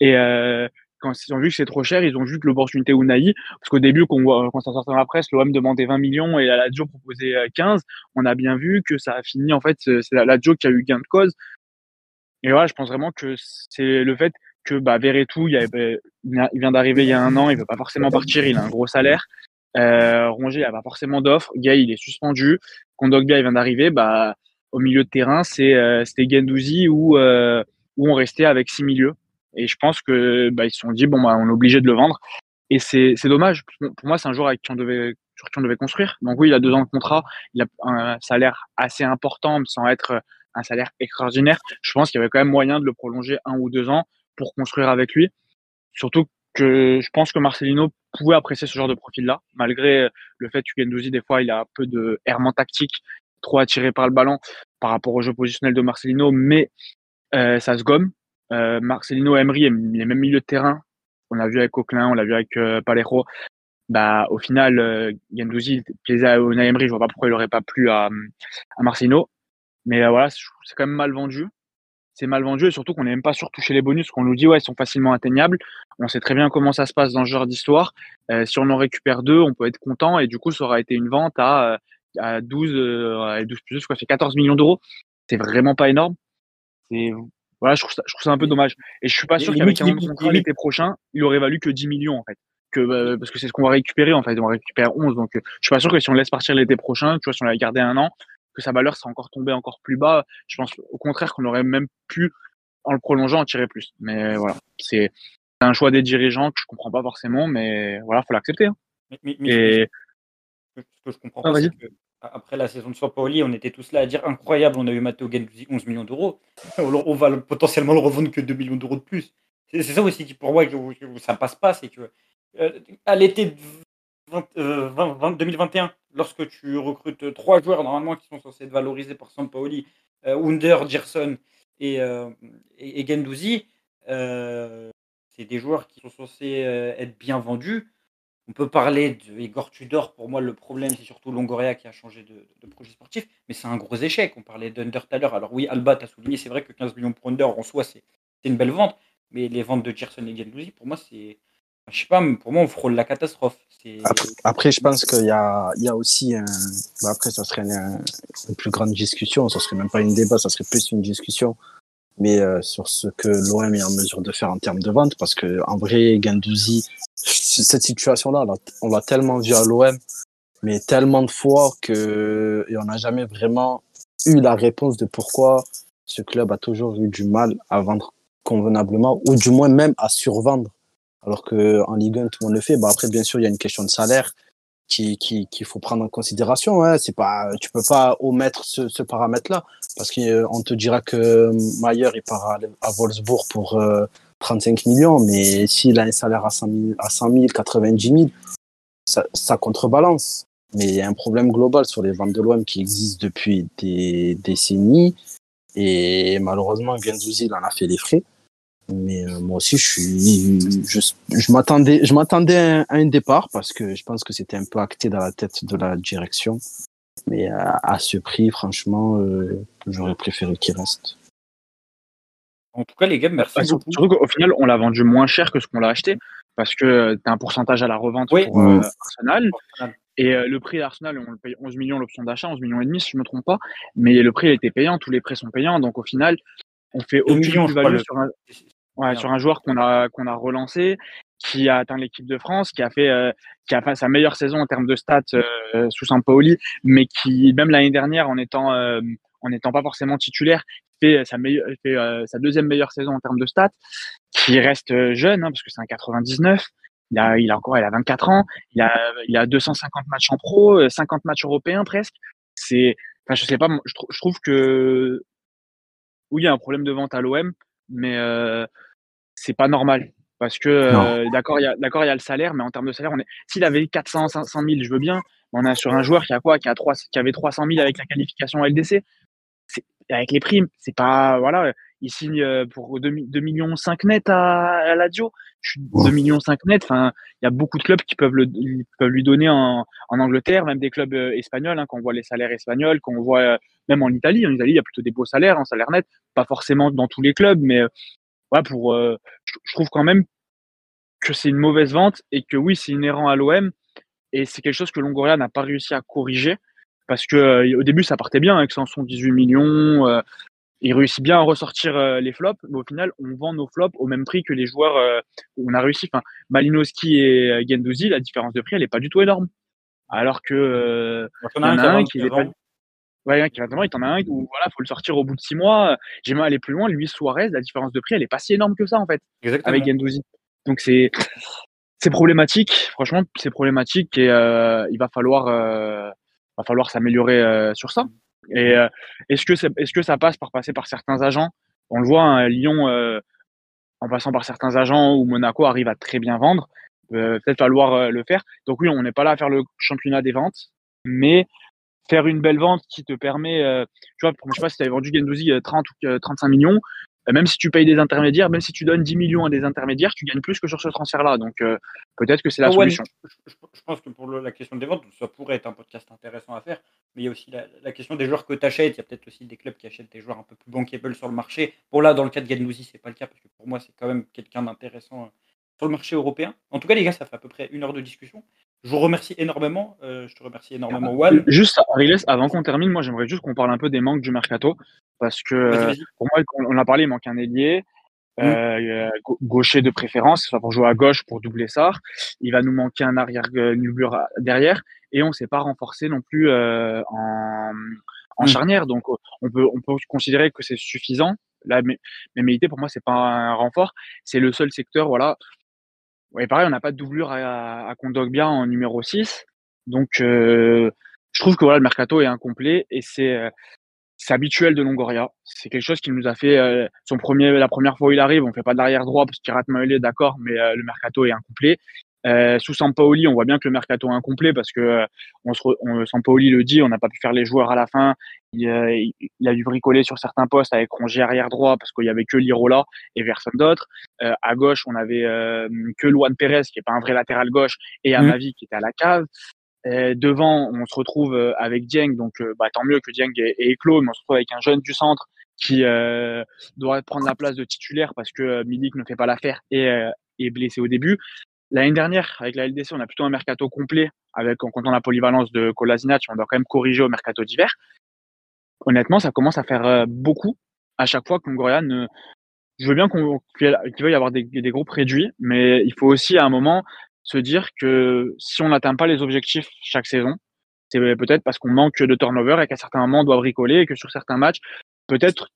Et euh, quand ils ont vu que c'est trop cher, ils ont vu que l'opportunité Unai, parce qu'au début, quand, quand ça sortait dans la presse, l'OM demandait 20 millions et la Lazio proposait 15. On a bien vu que ça a fini, en fait, c'est la Lazio qui a eu gain de cause. Et voilà, je pense vraiment que c'est le fait que bah, Verretou, il, il vient d'arriver il y a un an, il veut pas forcément partir, il a un gros salaire. Euh, il a pas forcément d'offres. Gay, il est suspendu. Kondogbia, il vient d'arriver. Bah, au milieu de terrain, c'est euh, c'était Gendouzi ou euh, où on restait avec six milieux. Et je pense que bah, ils se sont dit bon bah on est obligé de le vendre. Et c'est dommage. Pour moi, c'est un joueur avec qui on devait sur qui on devait construire. Donc oui, il a deux ans de contrat, il a un salaire assez important, sans être un salaire extraordinaire. Je pense qu'il y avait quand même moyen de le prolonger un ou deux ans pour construire avec lui. Surtout que je pense que Marcelino pouvait apprécier ce genre de profil-là, malgré le fait que Gendouzi, des fois, il a un peu de errement tactique, trop attiré par le ballon par rapport au jeu positionnel de Marcelino, mais euh, ça se gomme. Euh, Marcelino Emery, les mêmes milieux de terrain. On l'a vu avec Coquelin, on l'a vu avec euh, Palero. Bah, au final, euh, Gendouzi plaisait à Emery. Je vois pas pourquoi il aurait pas plu à, Marcelino. Mais euh, voilà, c'est quand même mal vendu. C'est mal vendu et surtout qu'on n'est même pas sûr de toucher les bonus. Qu'on nous dit, ouais, ils sont facilement atteignables. On sait très bien comment ça se passe dans ce genre d'histoire. Euh, si on en récupère deux, on peut être content et du coup, ça aura été une vente à, euh, à 12, euh, 12 plus, quoi, fait 14 millions d'euros. C'est vraiment pas énorme. c'est voilà, je trouve ça, je trouve ça un peu dommage. Et je suis pas sûr qu'avec un contrat l'été prochain, il aurait valu que 10 millions en fait. Que, euh, parce que c'est ce qu'on va récupérer en fait. On va récupérer 11. Donc, euh, je suis pas sûr que si on laisse partir l'été prochain, tu vois, si on l'avait gardé un an, que sa valeur serait encore tombée encore plus bas. Je pense au contraire qu'on aurait même pu, en le prolongeant, en tirer plus. Mais voilà, c'est un choix des dirigeants que je comprends pas forcément, mais voilà, faut l'accepter. Hein. Et... Ce que je comprends ah, pas, après la saison de Sampaoli, on était tous là à dire incroyable, on a eu Matteo Gendouzi 11 millions d'euros. On va potentiellement le revendre que 2 millions d'euros de plus. C'est ça aussi qui, pour moi, que, ça passe pas. C'est que euh, à l'été 2021, euh, lorsque tu recrutes trois joueurs normalement qui sont censés être valorisés par Sampaoli, euh, Gerson et, et, Gendouzi, c'est des joueurs qui sont censés être bien vendus. On peut parler de Igor Tudor. Pour moi, le problème, c'est surtout Longoria qui a changé de, projet sportif. Mais c'est un gros échec. On parlait d'Under tout à l'heure. Alors oui, Alba, tu as souligné, c'est vrai que 15 millions pour Under, en soi, c'est une belle vente. Mais les ventes de Gerson et Gendouzi, pour moi, c'est. Je sais pas, pour moi, on frôle la catastrophe. Après, je pense qu'il y a, il y a aussi. Bah, après, ça serait une, plus grande discussion. Ça serait même pas une débat, ça serait plus une discussion. Mais euh, sur ce que l'OM est en mesure de faire en termes de vente, parce que en vrai, Gendouzi, cette situation-là, on l'a tellement vu à l'OM, mais tellement de fois que et on n'a jamais vraiment eu la réponse de pourquoi ce club a toujours eu du mal à vendre convenablement, ou du moins même à survendre. Alors que en Ligue 1, tout le monde le fait. Bah après, bien sûr, il y a une question de salaire qu'il qui, qu'il faut prendre en considération. Hein. C'est pas, tu peux pas omettre ce, ce paramètre-là parce qu'on te dira que Mayer il part à, à Wolfsburg pour euh, 35 millions, mais s'il a un salaire à 100 000, à 100 000 90 000, ça, contrebalance. Mais il y a un problème global sur les ventes de l'OM qui existe depuis des décennies. Et malheureusement, Gendouzi, il en a fait les frais. Mais euh, moi aussi, je suis, je m'attendais à, un départ parce que je pense que c'était un peu acté dans la tête de la direction. Mais à, à ce prix, franchement, euh, j'aurais préféré qu'il reste. En tout cas, les gars, merci bah, beaucoup. Surtout qu'au final, on l'a vendu moins cher que ce qu'on l'a acheté parce que tu as un pourcentage à la revente pour euh, Arsenal. Et euh, le prix d'Arsenal, on le paye 11 millions l'option d'achat, 11 millions et demi si je ne me trompe pas. Mais le prix a été payant, tous les prêts sont payants. Donc au final, on fait aucune plus-value sur, un, ouais, sur un joueur qu'on a, qu'on a relancé, qui a atteint l'équipe de France, qui a fait, euh, qui a fait sa meilleure saison en termes de stats sous Sampaoli, mais qui, même l'année dernière, en étant, en n'étant pas forcément titulaire, fait sa, meilleure, fait, euh, sa deuxième meilleure saison en termes de stats, qui reste euh, jeune, hein, parce que c'est un 99. Il a, il a encore, il a 24 ans. Il a, il a 250 matchs en pro, 50 euh, matchs européens presque. C'est, enfin, je sais pas, je, je, trouve que oui, il y a un problème de vente à l'OM, mais euh, c'est pas normal parce que d'accord, il y y a le salaire, mais en termes de salaire, on est, s'il avait 400, 500 000, je veux bien. On a sur un joueur qui a quoi, qui a 3, qui avait 300 000 avec la qualification LDC avec les primes, c'est pas voilà, il signe euh, pour 2, millions 5 net à, à Lazio. 2 millions 5 net. Enfin, il y a beaucoup de clubs qui peuvent, le, peuvent lui donner en, en, Angleterre, même des clubs euh, espagnols, hein, quand on voit les salaires espagnols, quand on voit euh, même en Italie. En Italie, il y a plutôt des beaux salaires, en salaire net, pas forcément dans tous les clubs, mais ouais, pour, je, trouve quand même que c'est une mauvaise vente et que oui, c'est inhérent à l'OM et c'est quelque chose que Longoria n'a pas réussi à corriger parce que euh, au début ça partait bien avec 118 millions. Euh, il réussit bien à ressortir euh, les flops, mais au final, on vend nos flops au même prix que les joueurs où on a réussi. Enfin, Malinowski et Gendouzi, la différence de prix, elle n'est pas du tout énorme. Alors que il y en a un qui est pas. Ouais, qui va il t'en a un où voilà, faut le sortir au bout de six mois. J'ai mal aller plus loin. Lui, Suarez, la différence de prix, elle est pas si énorme que ça en fait, avec Gendouzi. Donc c'est c'est problématique. Franchement, c'est problématique et il va falloir va falloir s'améliorer euh, sur ça. Et euh, est-ce que, est-ce que ça passe par passer par certains agents? On le voit, hein, Lyon, euh, en passant par certains agents ou Monaco arrive à très bien vendre, peut-être falloir le faire. Donc oui, on n'est pas là à faire le championnat des ventes, mais faire une belle vente qui te permet, tu vois, je sais pas si tu avais vendu Gendouzi 30 ou 35 millions, euh, même si tu payes des intermédiaires, même si tu donnes 10 millions à des intermédiaires, tu gagnes plus que sur ce transfert-là. Donc euh, peut-être que c'est la solution. Je, pense que pour la question des ventes, ça pourrait être un podcast intéressant à faire. Mais il y a aussi la, question des joueurs que tu achètes. Il y a peut-être aussi des clubs qui achètent des joueurs un peu plus bankable sur le marché. Pour là, dans le cas de ce c'est pas le cas parce que pour moi, c'est quand même quelqu'un d'intéressant euh, sur le marché européen. En tout cas, les gars, ça fait à peu près une heure de discussion. Je vous remercie énormément. je te remercie énormément, Juan. Juste, Ariles, avant qu'on termine, moi, j'aimerais juste qu'on parle un peu des manques du mercato. Parce que, pour moi, on a parlé, il manque un ailier. Mmh. Euh, gaucher de préférence, pour jouer à gauche pour doubler ça. Il va nous manquer un arrière Nubur derrière et on s'est pas renforcé non plus euh, en, en mmh. charnière. Donc on peut on peut considérer que c'est suffisant. La mémilité pour moi c'est pas un renfort, c'est le seul secteur voilà. Ouais, pareil, on n'a pas de doublure à, à bien en numéro 6. Donc euh, je trouve que le mercato est incomplet et c'est c'est habituel de Longoria. C'est quelque chose qui nous a fait euh, son premier, la première fois où il arrive, on fait pas de l'arrière droit parce qu'il rate Maëlé, d'accord, mais euh, le mercato est incomplet. Euh, sous Sampaoli, on voit bien que le mercato est incomplet parce que on se, on, Sampaoli le dit, on n'a pas pu faire les joueurs à la fin. Il, il, a dû bricoler sur certains postes avec Rongier arrière droit parce qu'il y avait que Lirola et personne d'autre. à gauche, on avait que Luan Pérez qui est pas un vrai latéral gauche et mmh. Amavi qui était à la cave. Euh, devant, on se retrouve euh, avec Dieng, donc euh, bah, tant mieux que Dieng est, éclos, mais on se retrouve avec un jeune du centre qui doit prendre la place de titulaire parce que Milik ne fait pas l'affaire et est blessé au début. L'année dernière, avec la LDC, on a plutôt un mercato complet avec en comptant la polyvalence de Kolasinac, on doit quand même corriger au mercato d'hiver. Honnêtement, ça commence à faire beaucoup à chaque fois Longoria ne. Je veux bien qu'il veuille y avoir des, groupes réduits, mais il faut aussi à un moment se dire que si on n'atteint pas les objectifs chaque saison, c'est peut-être parce qu'on manque de turnover et qu'à certains moments on doit bricoler et que sur certains matchs, peut-être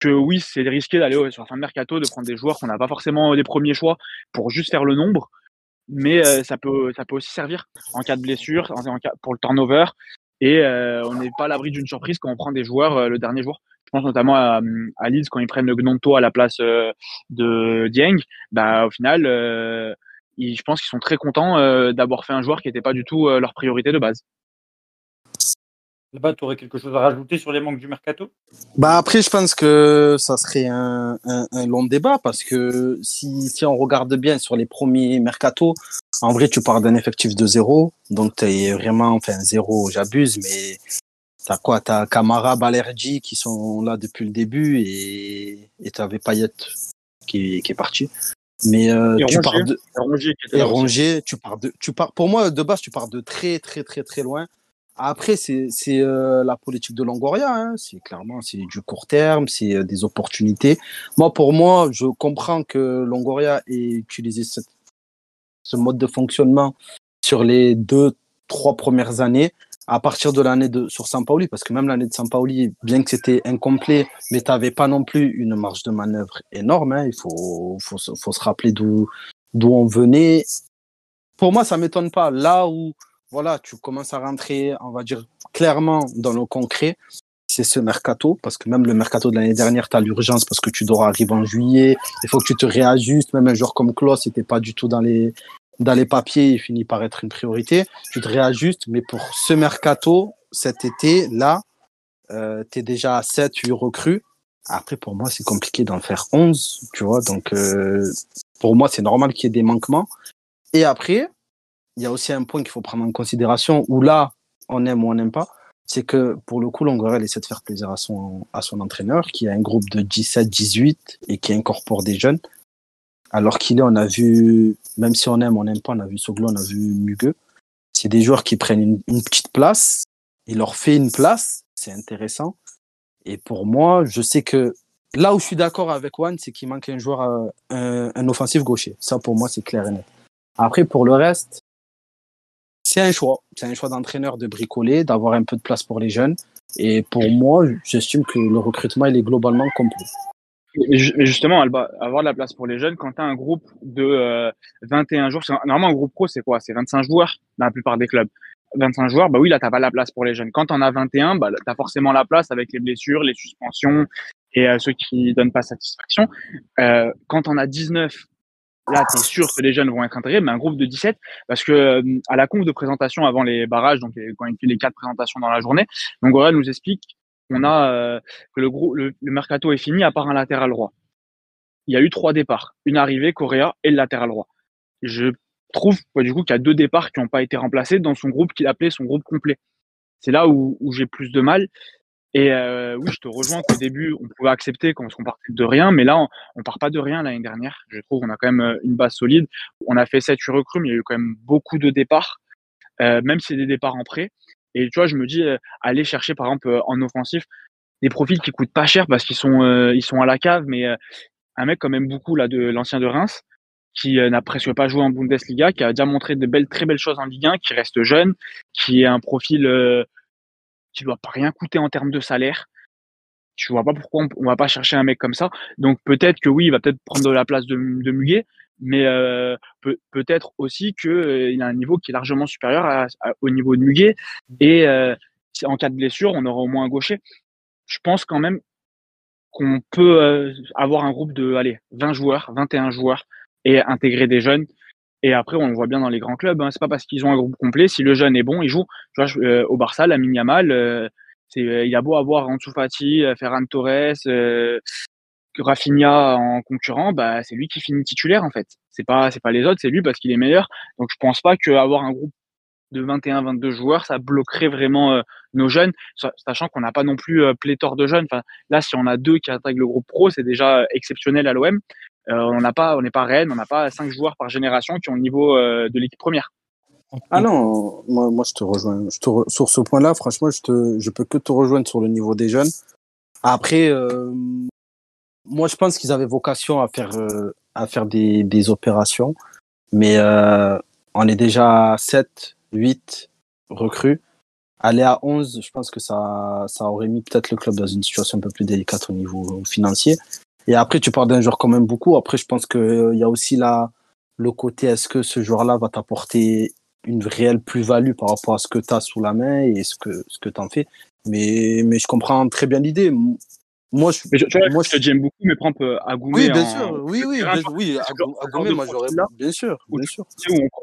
que oui, c'est risqué d'aller sur la fin de mercato, de prendre des joueurs qu'on n'a pas forcément des premiers choix pour juste faire le nombre, mais euh, ça peut ça peut aussi servir en cas de blessure, en, cas, pour le turnover et euh, on n'est pas à l'abri d'une surprise quand on prend des joueurs euh, le dernier jour. Je pense notamment à, à Leeds quand ils prennent le Gnonto à la place de Dieng, bah au final je pense qu'ils sont très contents euh, d'avoir fait un joueur qui n'était pas du tout euh, leur priorité de base. Là-bas, tu aurais quelque chose à rajouter sur les manques du mercato? Bah Après, je pense que ça serait un, long débat parce que si, si, on regarde bien sur les premiers mercato, en vrai, tu pars d'un effectif de zéro. Donc, tu es vraiment, enfin, zéro, j'abuse, mais tu as quoi? Tu as Camara, Balerji qui sont là depuis le début et tu avais Payet qui, qui est parti. Mais euh, tu pars de et tu pars de tu pars pour moi de base tu pars de très très très très loin. Après c'est euh, la politique de Longoria, hein. c'est clairement c'est du court terme, c'est euh, des opportunités. Moi pour moi je comprends que Longoria ait utilisé cette, ce mode de fonctionnement sur les deux trois premières années à partir de l'année de sur Sampaoli, parce que même l'année de Sampaoli, bien que c'était incomplet, mais tu n'avais pas non plus une marge de manœuvre énorme. Hein. il faut, faut, faut, se rappeler d'où d'où on venait. Pour moi, ça m'étonne pas. Là où voilà, tu commences à rentrer, on va dire clairement dans le concret, c'est ce mercato, parce que même le mercato de l'année dernière, tu as l'urgence parce que tu dois arriver en juillet, il faut que tu te réajustes, même un joueur comme Klaus n'était pas du tout dans les, dans les papiers, il finit par être une priorité. Tu te réajustes, mais pour ce mercato, cet été, là, euh, tu es déjà à 7, 8 recrues. Après, pour moi, c'est compliqué d'en faire 11, tu vois. Donc, euh, pour moi, c'est normal qu'il y ait des manquements. Et après, il y a aussi un point qu'il faut prendre en considération, où là, on aime ou on n'aime pas, c'est que pour le coup, Longuerel essaie de faire plaisir à son, à son entraîneur, qui a un groupe de 17, 18 et qui incorpore des jeunes. Alors qu'il est, on a vu, même si on aime, on n'aime pas, on a vu Soglo, on a vu Mugue. C'est des joueurs qui prennent une, petite place, il leur fait une place, c'est intéressant. Et pour moi, je sais que là où je suis d'accord avec Juan, c'est qu'il manque un joueur, euh, un, un, offensif gaucher. Ça, pour moi, c'est clair et net. Après, pour le reste, c'est un choix. C'est un choix d'entraîneur de bricoler, d'avoir un peu de place pour les jeunes. Et pour moi, j'estime que le recrutement, il est globalement complet. Mais justement, avoir de la place pour les jeunes, quand tu as un groupe de 21 euh, joueurs, normalement un groupe pro, c'est quoi? C'est 25 joueurs dans la plupart des clubs. 25 joueurs, bah oui, là, tu pas la place pour les jeunes. Quand on as 21, bah, tu as forcément la place avec les blessures, les suspensions et euh, ceux qui donnent pas satisfaction. Euh, quand on a 19, là, tu es sûr que les jeunes vont être intégrés, mais un groupe de 17, parce que euh, à la conf de présentation avant les barrages, donc quand il fait les quatre présentations dans la journée, donc voilà, nous explique on a euh, que le, gros, le, mercato est fini à part un latéral droit. Il y a eu trois départs, une arrivée, Correa et le latéral droit. Je trouve du coup qu'il y a deux départs qui n'ont pas été remplacés dans son groupe qu'il appelait son groupe complet. C'est là où, j'ai plus de mal. Et euh, oui, je te rejoins qu'au début, on pouvait accepter quand on partait de rien, mais là, on, on part pas de rien l'année dernière. Je trouve qu'on a quand même euh, une base solide. On a fait 7 recrues, mais il y a eu quand même beaucoup de départs. même si c'est des départs en prêt. Et tu vois, je me dis, aller chercher par exemple en offensif des profils qui coûtent pas cher parce qu'ils sont, ils sont à la cave, mais un mec quand même beaucoup là de l'ancien de Reims qui n'a presque pas joué en Bundesliga, qui a déjà montré de belles, très belles choses en Ligue 1, qui reste jeune, qui est un profil qui doit pas rien coûter en termes de salaire. Je vois pas pourquoi on, va pas chercher un mec comme ça. Donc peut-être que oui, il va peut-être prendre la place de, Muguet, mais peut, peut-être aussi qu'il a un niveau qui est largement supérieur au niveau de Muguet. Et en cas de blessure, on aura au moins un gaucher. Je pense quand même qu'on peut avoir un groupe de allez, 20 joueurs, 21 joueurs et intégrer des jeunes. Et après, on le voit bien dans les grands clubs. Hein. C'est pas parce qu'ils ont un groupe complet. Si le jeune est bon, il joue. Tu vois, euh, au Barça, la Yamal, euh, c'est, il a beau avoir Ansu Fati, Ferran Torres, Rafinha en concurrent, bah, c'est lui qui finit titulaire en fait. C'est pas c'est pas les autres, c'est lui parce qu'il est meilleur. Donc je pense pas qu'avoir un groupe de 21 22 joueurs, ça bloquerait vraiment euh, nos jeunes, sachant qu'on n'a pas non plus euh, pléthore de jeunes. Enfin, là si on a deux qui attaquent le groupe pro, c'est déjà euh, exceptionnel à l'OM. On n'a pas on n'est pas Rennes, on n'a pas cinq joueurs par génération qui ont le niveau de l'équipe première. Ah non, moi, moi je te rejoins. Je te Sur ce point-là, franchement, je, te... je peux que te rejoindre sur le niveau des jeunes. Après, moi, je pense qu'ils avaient vocation à faire, euh, à faire des, des opérations, mais euh, on est déjà à 7, 8 recrues. Aller à 11, je pense que ça, ça aurait mis peut-être le club dans une situation un peu plus délicate au niveau financier. Et après, tu parles d'un joueur quand même beaucoup. Après, je pense qu'il euh, y a aussi là le côté est-ce que ce joueur-là va t'apporter une réelle plus-value par rapport à ce que tu as sous la main et ce que, ce que tu en fais? Mais, mais je comprends très bien l'idée. Moi, je, tu vois, moi, je te j'aime beaucoup, mais prends à Goumé. Oui, bien sûr. Oui, oui, bien, oui. Agoumé, moi, j'aurais. Bien sûr, bien sûr.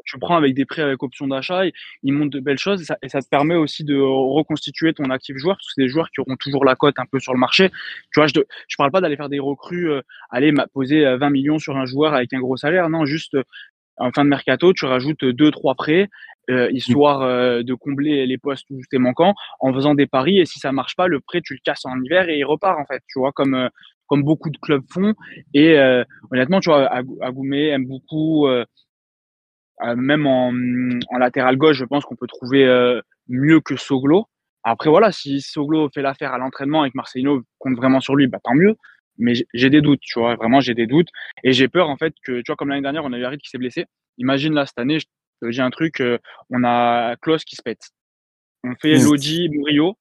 Tu, prends avec des prêts avec option d'achat, ils montent de belles choses et ça, et ça, te permet aussi de reconstituer ton actif joueur parce que c'est des joueurs qui auront toujours la cote un peu sur le marché. Tu vois, je, je parle pas d'aller faire des recrues, euh, aller poser 20 euh, millions sur un joueur avec un gros salaire. Non, juste euh, en fin de mercato, tu rajoutes deux, trois prêts euh, histoire euh, de combler les postes où c'était manquant en faisant des paris. Et si ça marche pas, le prêt, tu le casses en hiver et il repart, en fait, tu vois, comme, euh, comme beaucoup de clubs font. Et honnêtement, tu vois, Agoumé aime beaucoup, même en, en, latéral gauche, je pense qu'on peut trouver mieux que Soglo. Après, voilà, si Soglo fait l'affaire à l'entraînement et que Marcelino compte vraiment sur lui, bah, tant mieux. Mais j'ai des doutes, tu vois, vraiment, j'ai des doutes. Et j'ai peur, en fait, que, tu vois, comme l'année dernière, on a eu Harit qui s'est blessé. Imagine là, cette année, j'ai un truc, euh, on a Klaus qui se pète. On fait mmh. Lodi, Murillo,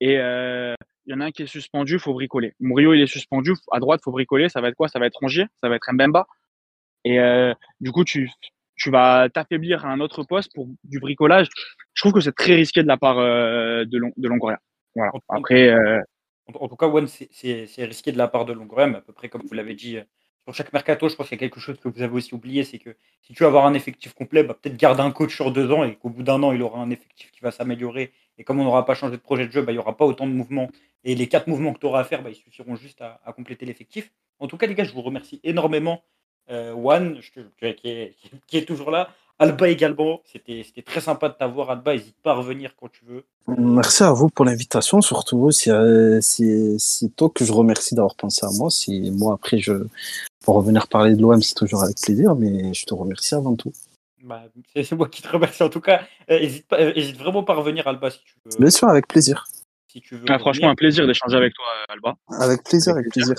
et euh, il y en a un qui est suspendu, il faut bricoler. Murillo, il est suspendu, à droite, il faut bricoler. Ça va être quoi? Ça va être Rongier, ça va être Mbemba. Et euh, du coup, tu, tu vas t'affaiblir à un autre poste pour du bricolage. Je trouve que c'est très risqué de la part de, de Longoria. Voilà. Après. En, tout cas, One, c'est risqué de la part de Longoria, mais à peu près comme vous l'avez dit sur chaque mercato, je pense qu'il y a quelque chose que vous avez aussi oublié, c'est que si tu veux avoir un effectif complet, bah, peut-être garder un coach sur deux ans et qu'au bout d'un an, il aura un effectif qui va s'améliorer. Et comme on n'aura pas changé de projet de jeu, bah, il n'y aura pas autant de mouvements. Et les quatre mouvements que tu auras à faire, bah, ils suffiront juste à, compléter l'effectif. En tout cas, les gars, je vous remercie énormément. Euh, One, qui, est, toujours là. Alba également, c'était très sympa de t'avoir. Alba, n'hésite pas à revenir quand tu veux. Merci à vous pour l'invitation, surtout. C'est toi que je remercie d'avoir pensé à moi. Si moi, après, je, pour revenir parler de l'OM, c'est toujours avec plaisir, mais je te remercie avant tout. Bah, c'est moi qui te remercie en tout cas. N'hésite euh, euh, vraiment pas à revenir, Alba, si tu veux. Bien sûr, avec plaisir. Si tu veux ah, franchement, un plaisir d'échanger avec toi, Alba. Avec plaisir, avec, plaisir.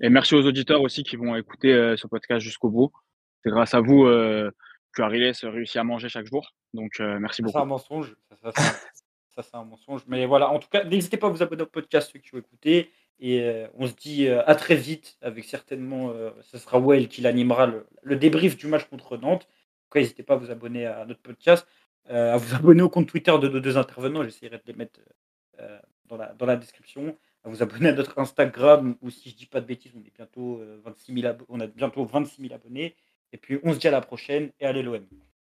Et merci aux auditeurs aussi qui vont écouter ce podcast jusqu'au bout. C'est grâce à vous que Ariles réussit à manger chaque jour. Donc, euh, merci beaucoup. C'est un mensonge. Ça, c'est un mensonge. Mais voilà, en tout cas, n'hésitez pas à vous abonner au podcast, ceux qui ont écouté. Et euh, on se dit euh, à très vite, avec certainement, ce sera Well qui l'animera, le, débrief du match contre Nantes. En n'hésitez pas à vous abonner à notre podcast, à vous abonner au compte Twitter de nos deux intervenants. J'essaierai de les mettre dans, la, dans la description. À vous abonner à notre Instagram, où si je dis pas de bêtises, on, est bientôt, 26 on a bientôt 26 000 abonnés. Et puis on se dit à la prochaine et allez l'OM.